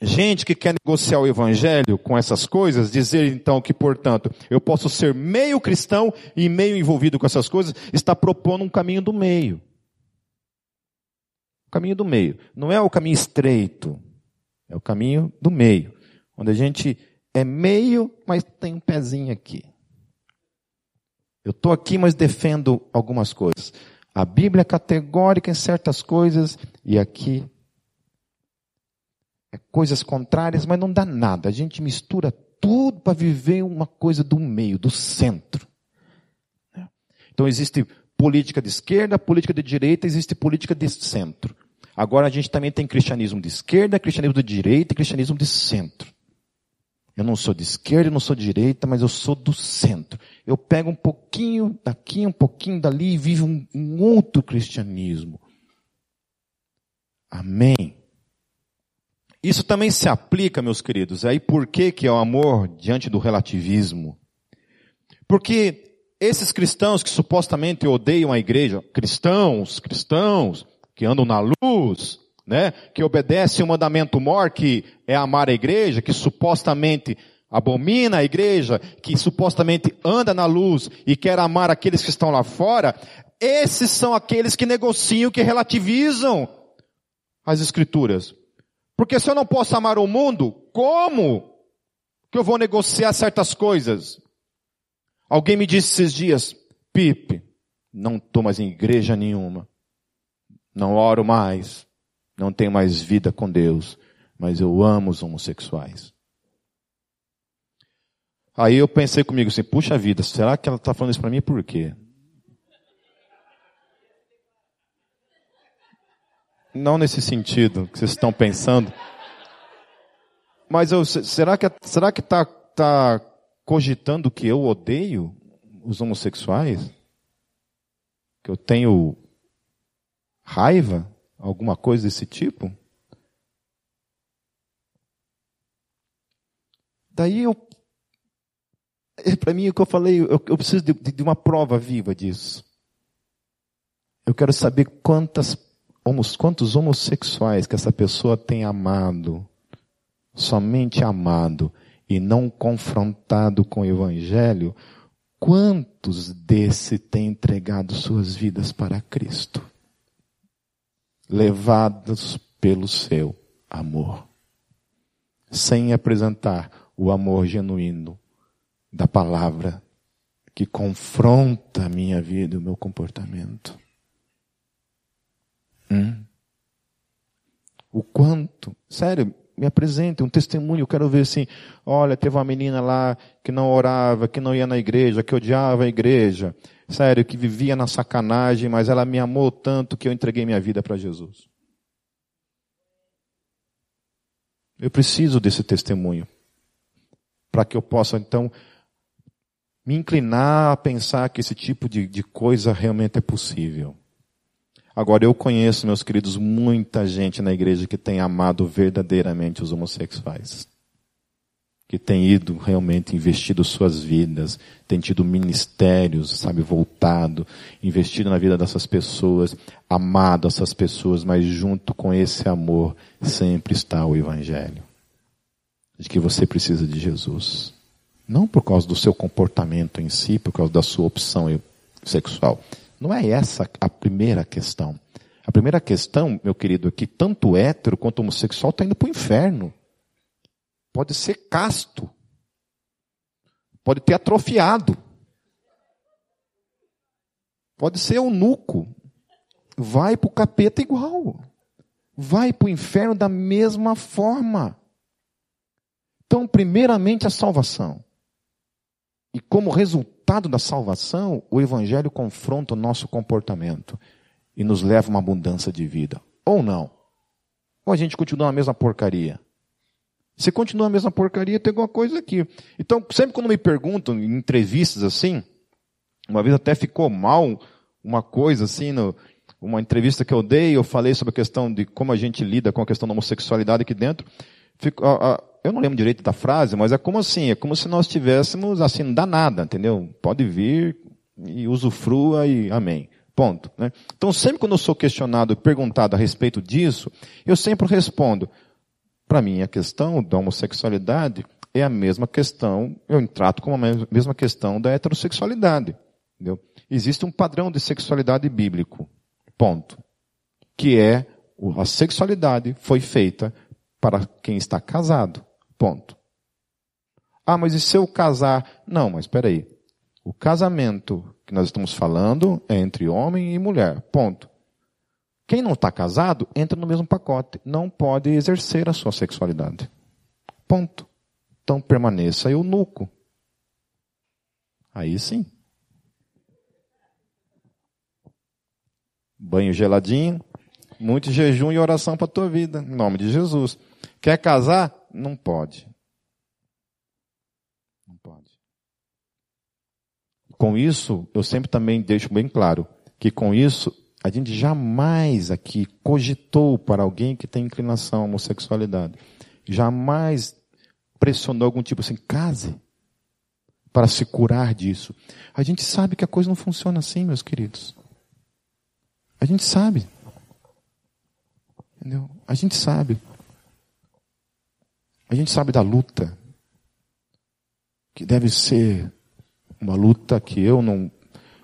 Gente que quer negociar o evangelho com essas coisas, dizer então que, portanto, eu posso ser meio cristão e meio envolvido com essas coisas, está propondo um caminho do meio. O caminho do meio. Não é o caminho estreito, é o caminho do meio. Onde a gente é meio, mas tem um pezinho aqui. Eu estou aqui, mas defendo algumas coisas. A Bíblia é categórica em certas coisas e aqui é coisas contrárias, mas não dá nada. A gente mistura tudo para viver uma coisa do meio, do centro. Então existem política de esquerda, política de direita, existe política de centro. Agora a gente também tem cristianismo de esquerda, cristianismo de direita e cristianismo de centro. Eu não sou de esquerda, eu não sou de direita, mas eu sou do centro. Eu pego um pouquinho daqui, um pouquinho dali e vivo um, um outro cristianismo. Amém. Isso também se aplica, meus queridos. Aí por que que é o amor diante do relativismo? Porque esses cristãos que supostamente odeiam a igreja, cristãos, cristãos, que andam na luz, né, que obedecem o mandamento mor, que é amar a igreja, que supostamente abomina a igreja, que supostamente anda na luz e quer amar aqueles que estão lá fora, esses são aqueles que negociam, que relativizam as escrituras. Porque se eu não posso amar o mundo, como que eu vou negociar certas coisas? Alguém me disse esses dias, Pipe, não estou mais em igreja nenhuma não oro mais, não tenho mais vida com Deus, mas eu amo os homossexuais. Aí eu pensei comigo assim, puxa vida, será que ela está falando isso para mim por quê? Não nesse sentido que vocês estão pensando. Mas eu, será que será que está tá cogitando que eu odeio os homossexuais? Que eu tenho raiva, alguma coisa desse tipo. Daí eu, é para mim o que eu falei, eu, eu preciso de, de, uma prova viva disso. Eu quero saber quantas, quantos homossexuais que essa pessoa tem amado, somente amado e não confrontado com o evangelho, quantos desse têm entregado suas vidas para Cristo? Levados pelo seu amor, sem apresentar o amor genuíno da palavra que confronta a minha vida e o meu comportamento. Hum? O quanto, sério, me apresente um testemunho, eu quero ver assim, olha, teve uma menina lá que não orava, que não ia na igreja, que odiava a igreja, sério, que vivia na sacanagem, mas ela me amou tanto que eu entreguei minha vida para Jesus. Eu preciso desse testemunho, para que eu possa então me inclinar a pensar que esse tipo de, de coisa realmente é possível. Agora, eu conheço, meus queridos, muita gente na igreja que tem amado verdadeiramente os homossexuais. Que tem ido realmente investido suas vidas, tem tido ministérios, sabe, voltado, investido na vida dessas pessoas, amado essas pessoas, mas junto com esse amor sempre está o Evangelho. De que você precisa de Jesus. Não por causa do seu comportamento em si, por causa da sua opção sexual não é essa a primeira questão. A primeira questão, meu querido, é que tanto hétero quanto homossexual está indo para o inferno. Pode ser casto. Pode ter atrofiado. Pode ser eunuco. Vai para o capeta igual. Vai para o inferno da mesma forma. Então, primeiramente, a salvação. E como resultado da salvação, o Evangelho confronta o nosso comportamento e nos leva a uma abundância de vida. Ou não. Ou a gente continua a mesma porcaria. Se continua a mesma porcaria, tem alguma coisa aqui. Então, sempre quando me perguntam em entrevistas assim, uma vez até ficou mal uma coisa assim, no, uma entrevista que eu dei, eu falei sobre a questão de como a gente lida com a questão da homossexualidade aqui dentro. Fico, a, a, eu não lembro direito da frase, mas é como assim, é como se nós tivéssemos assim, não dá nada, entendeu? Pode vir e usufrua e amém. Ponto. Né? Então sempre quando eu sou questionado, perguntado a respeito disso, eu sempre respondo, para mim a questão da homossexualidade é a mesma questão, eu trato como a mesma questão da heterossexualidade. Entendeu? Existe um padrão de sexualidade bíblico. Ponto. Que é a sexualidade foi feita para quem está casado. Ponto. Ah, mas e se eu casar? Não, mas espera aí. O casamento que nós estamos falando é entre homem e mulher. Ponto. Quem não está casado entra no mesmo pacote. Não pode exercer a sua sexualidade. Ponto. Então permaneça eunuco. Aí sim. Banho geladinho, muito jejum e oração para a tua vida, em nome de Jesus. Quer casar? Não pode. Não pode. Com isso, eu sempre também deixo bem claro que com isso a gente jamais aqui cogitou para alguém que tem inclinação à homossexualidade. Jamais pressionou algum tipo assim, case para se curar disso. A gente sabe que a coisa não funciona assim, meus queridos. A gente sabe. Entendeu? A gente sabe. A gente sabe da luta. Que deve ser uma luta que eu não,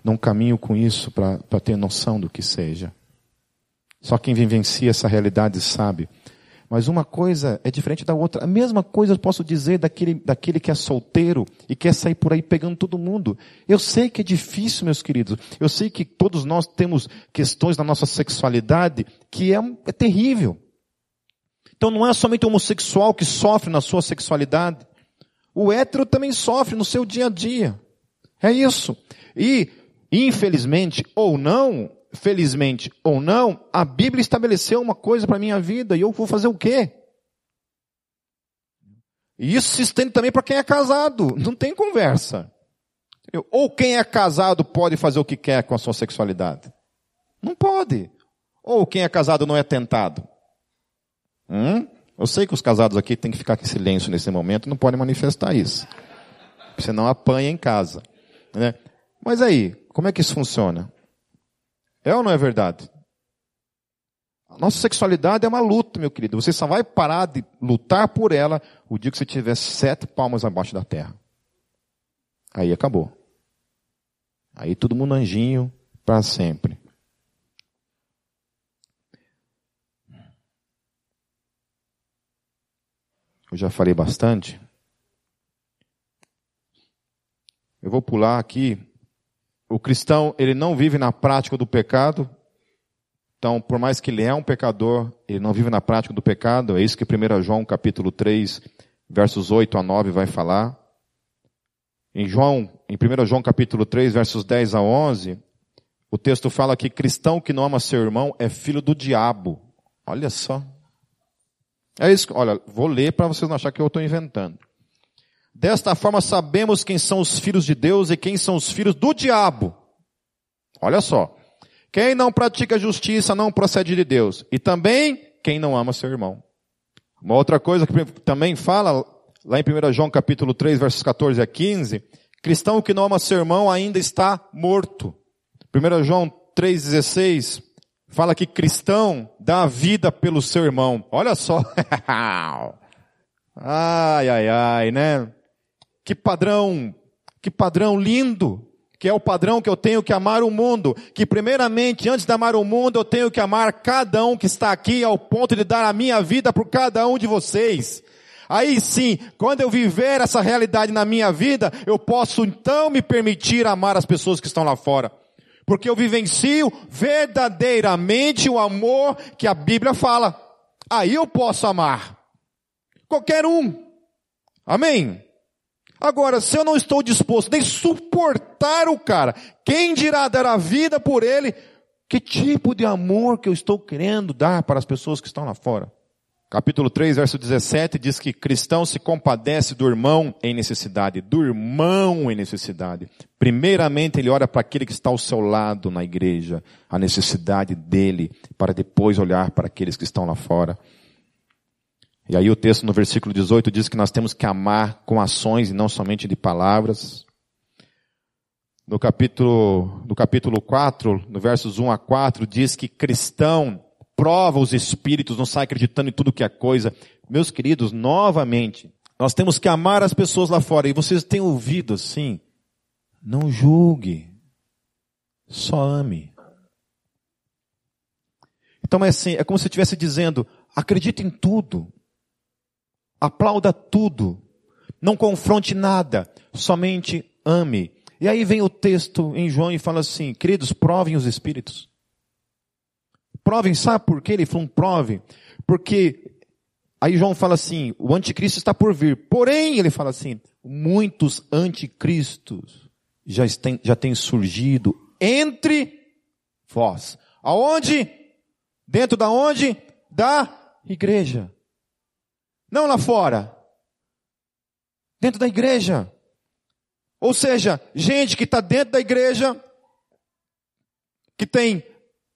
não caminho com isso para ter noção do que seja. Só quem vivencia essa realidade sabe. Mas uma coisa é diferente da outra. A mesma coisa eu posso dizer daquele, daquele que é solteiro e quer sair por aí pegando todo mundo. Eu sei que é difícil, meus queridos. Eu sei que todos nós temos questões na nossa sexualidade que é, é terrível. Então não é somente o homossexual que sofre na sua sexualidade. O hétero também sofre no seu dia a dia. É isso. E, infelizmente ou não, felizmente ou não, a Bíblia estabeleceu uma coisa para a minha vida e eu vou fazer o quê? E isso se estende também para quem é casado. Não tem conversa. Ou quem é casado pode fazer o que quer com a sua sexualidade? Não pode. Ou quem é casado não é tentado? Hum? Eu sei que os casados aqui têm que ficar em silêncio nesse momento, não podem manifestar isso. Senão apanha em casa. Né? Mas aí, como é que isso funciona? É ou não é verdade? A nossa sexualidade é uma luta, meu querido. Você só vai parar de lutar por ela o dia que você tiver sete palmas abaixo da terra. Aí acabou. Aí todo mundo anjinho para sempre. Eu já falei bastante. Eu vou pular aqui. O cristão, ele não vive na prática do pecado. Então, por mais que ele é um pecador, ele não vive na prática do pecado. É isso que 1 João capítulo 3, versos 8 a 9 vai falar. Em João, em 1 João capítulo 3, versos 10 a 11, o texto fala que cristão que não ama seu irmão é filho do diabo. Olha só. É isso. Olha, vou ler para vocês não acharem que eu estou inventando. Desta forma sabemos quem são os filhos de Deus e quem são os filhos do diabo. Olha só. Quem não pratica justiça não procede de Deus. E também quem não ama seu irmão. Uma outra coisa que também fala lá em 1 João capítulo 3, versos 14 a 15, cristão que não ama seu irmão ainda está morto. 1 João 3,16 fala que cristão dá a vida pelo seu irmão. Olha só. ai, ai, ai, né? Que padrão, que padrão lindo, que é o padrão que eu tenho que amar o mundo, que primeiramente, antes de amar o mundo, eu tenho que amar cada um que está aqui ao ponto de dar a minha vida por cada um de vocês. Aí sim, quando eu viver essa realidade na minha vida, eu posso então me permitir amar as pessoas que estão lá fora. Porque eu vivencio verdadeiramente o amor que a Bíblia fala. Aí eu posso amar. Qualquer um. Amém? Agora, se eu não estou disposto nem suportar o cara, quem dirá dar a vida por ele? Que tipo de amor que eu estou querendo dar para as pessoas que estão lá fora? Capítulo 3, verso 17 diz que cristão se compadece do irmão em necessidade, do irmão em necessidade. Primeiramente ele olha para aquele que está ao seu lado na igreja, a necessidade dele, para depois olhar para aqueles que estão lá fora. E aí o texto no versículo 18 diz que nós temos que amar com ações e não somente de palavras. No capítulo, no capítulo 4, no versos 1 a 4, diz que cristão prova os espíritos, não sai acreditando em tudo que é coisa. Meus queridos, novamente, nós temos que amar as pessoas lá fora. E vocês têm ouvido assim? Não julgue. Só ame. Então é assim, é como se estivesse dizendo, acredite em tudo. Aplauda tudo. Não confronte nada. Somente ame. E aí vem o texto em João e fala assim, queridos, provem os espíritos. Provem, sabe por quê? Ele falou, prove. Porque, aí João fala assim, o anticristo está por vir. Porém, ele fala assim, muitos anticristos já têm, já têm surgido entre vós. Aonde? Dentro da onde? Da igreja. Não lá fora. Dentro da igreja. Ou seja, gente que está dentro da igreja, que tem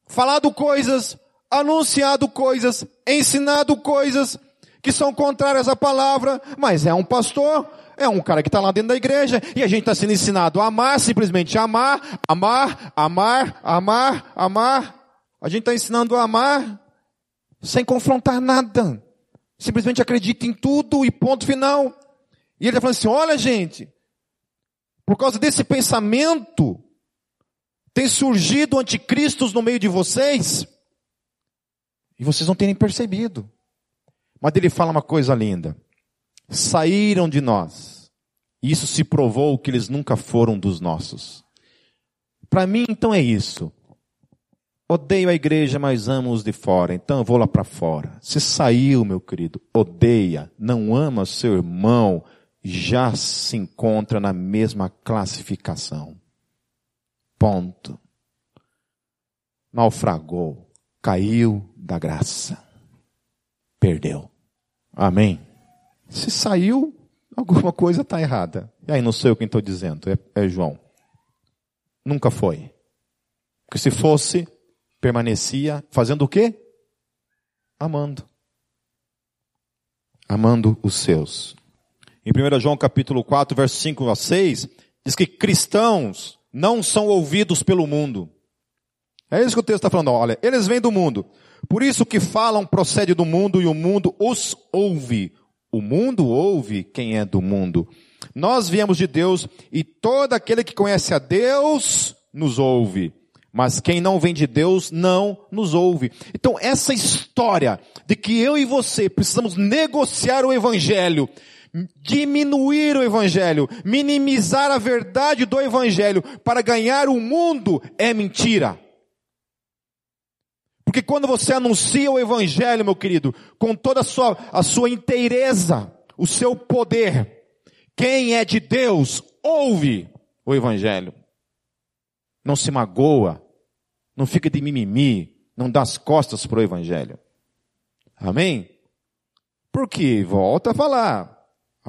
falado coisas, anunciado coisas, ensinado coisas que são contrárias à palavra, mas é um pastor, é um cara que está lá dentro da igreja e a gente está sendo ensinado a amar, simplesmente amar, amar, amar, amar, amar. A gente está ensinando a amar sem confrontar nada. Simplesmente acredita em tudo e ponto final. E ele está falando assim: olha, gente, por causa desse pensamento, tem surgido anticristos no meio de vocês, e vocês não terem percebido. Mas ele fala uma coisa linda. Saíram de nós. Isso se provou que eles nunca foram dos nossos. Para mim, então é isso. Odeio a igreja, mas amo os de fora. Então eu vou lá para fora. Se saiu, meu querido, odeia, não ama seu irmão, já se encontra na mesma classificação. Ponto. Naufragou, caiu da graça, perdeu. Amém. Se saiu, alguma coisa está errada. E aí não sei o que estou dizendo, é, é João. Nunca foi. Porque se fosse, permanecia fazendo o quê? Amando. Amando os seus. Em 1 João capítulo 4, verso 5 a 6, diz que cristãos não são ouvidos pelo mundo. É isso que o texto está falando. Olha, eles vêm do mundo. Por isso que falam procede do mundo e o mundo os ouve. O mundo ouve quem é do mundo. Nós viemos de Deus e todo aquele que conhece a Deus nos ouve. Mas quem não vem de Deus não nos ouve. Então essa história de que eu e você precisamos negociar o evangelho diminuir o evangelho, minimizar a verdade do evangelho para ganhar o mundo é mentira. Porque quando você anuncia o evangelho, meu querido, com toda a sua, a sua inteireza, o seu poder, quem é de Deus, ouve o evangelho. Não se magoa, não fica de mimimi, não dá as costas para o evangelho. Amém? Porque, volta a falar,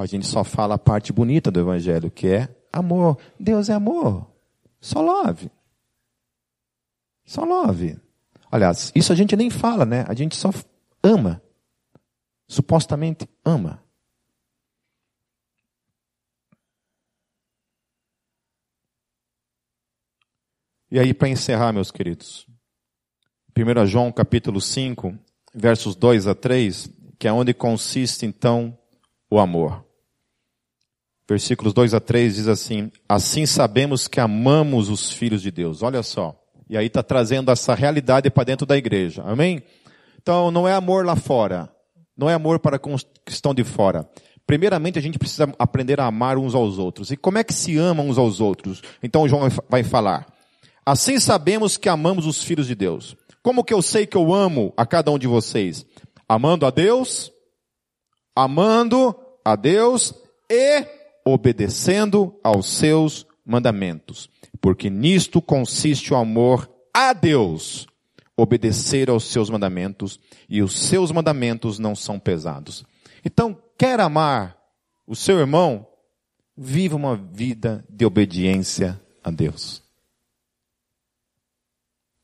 a gente só fala a parte bonita do Evangelho, que é amor. Deus é amor. Só love. Só love. Aliás, isso a gente nem fala, né? A gente só ama. Supostamente ama. E aí, para encerrar, meus queridos, 1 João capítulo 5, versos 2 a 3, que é onde consiste então o amor versículos 2 a 3 diz assim: Assim sabemos que amamos os filhos de Deus. Olha só. E aí está trazendo essa realidade para dentro da igreja. Amém? Então, não é amor lá fora. Não é amor para com os que estão de fora. Primeiramente, a gente precisa aprender a amar uns aos outros. E como é que se ama uns aos outros? Então, João vai falar. Assim sabemos que amamos os filhos de Deus. Como que eu sei que eu amo a cada um de vocês? Amando a Deus, amando a Deus e obedecendo aos seus mandamentos. Porque nisto consiste o amor a Deus, obedecer aos seus mandamentos, e os seus mandamentos não são pesados. Então, quer amar o seu irmão? Viva uma vida de obediência a Deus.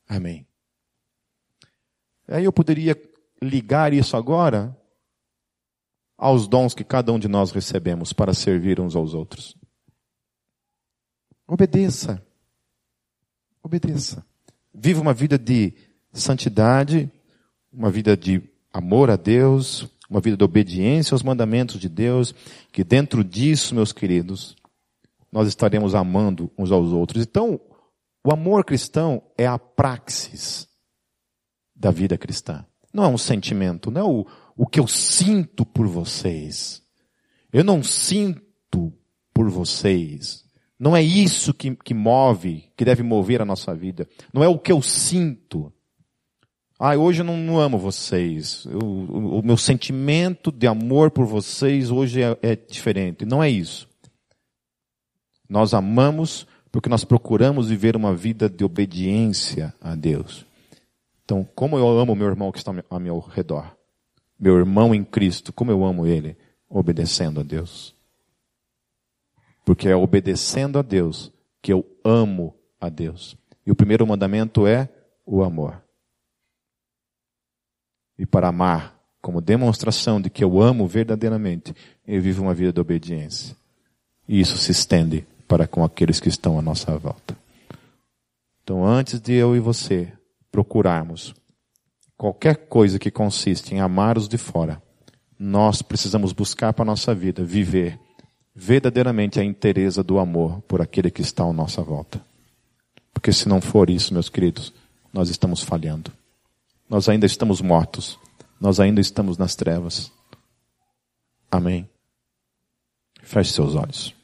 Amém. Aí eu poderia ligar isso agora aos dons que cada um de nós recebemos para servir uns aos outros. Obedeça. Obedeça. Viva uma vida de santidade, uma vida de amor a Deus, uma vida de obediência aos mandamentos de Deus, que dentro disso, meus queridos, nós estaremos amando uns aos outros. Então, o amor cristão é a praxis da vida cristã. Não é um sentimento, não é o, o que eu sinto por vocês. Eu não sinto por vocês. Não é isso que, que move, que deve mover a nossa vida. Não é o que eu sinto. Ah, hoje eu não, não amo vocês. Eu, o, o, meu sentimento de amor por vocês hoje é, é diferente. Não é isso. Nós amamos porque nós procuramos viver uma vida de obediência a Deus. Então, como eu amo meu irmão que está a meu redor? Meu irmão em Cristo, como eu amo ele? Obedecendo a Deus. Porque é obedecendo a Deus que eu amo a Deus. E o primeiro mandamento é o amor. E para amar, como demonstração de que eu amo verdadeiramente, eu vivo uma vida de obediência. E isso se estende para com aqueles que estão à nossa volta. Então, antes de eu e você procurarmos qualquer coisa que consiste em amar os de fora, nós precisamos buscar para a nossa vida viver verdadeiramente a inteireza do amor por aquele que está à nossa volta. Porque se não for isso, meus queridos, nós estamos falhando. Nós ainda estamos mortos. Nós ainda estamos nas trevas. Amém. Feche seus olhos.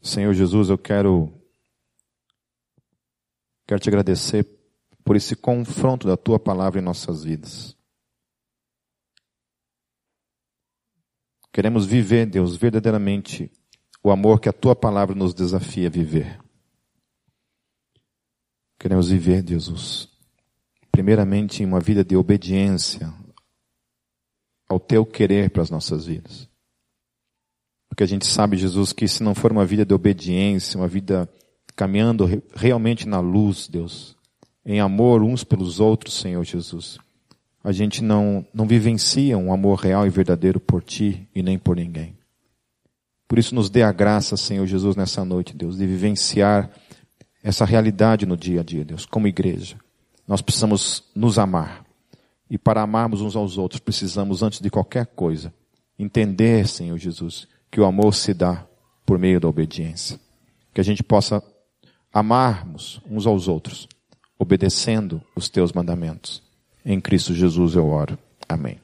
Senhor Jesus, eu quero quero te agradecer por esse confronto da tua palavra em nossas vidas. Queremos viver, Deus, verdadeiramente o amor que a tua palavra nos desafia a viver. Queremos viver, Jesus, primeiramente em uma vida de obediência ao teu querer para as nossas vidas. Porque a gente sabe, Jesus, que se não for uma vida de obediência, uma vida caminhando realmente na luz, Deus, em amor uns pelos outros, Senhor Jesus, a gente não, não vivencia um amor real e verdadeiro por ti e nem por ninguém. Por isso nos dê a graça, Senhor Jesus, nessa noite, Deus, de vivenciar essa realidade no dia a dia, Deus, como igreja. Nós precisamos nos amar. E para amarmos uns aos outros, precisamos, antes de qualquer coisa, entender, Senhor Jesus, que o amor se dá por meio da obediência. Que a gente possa amarmos uns aos outros, obedecendo os teus mandamentos. Em Cristo Jesus eu oro. Amém.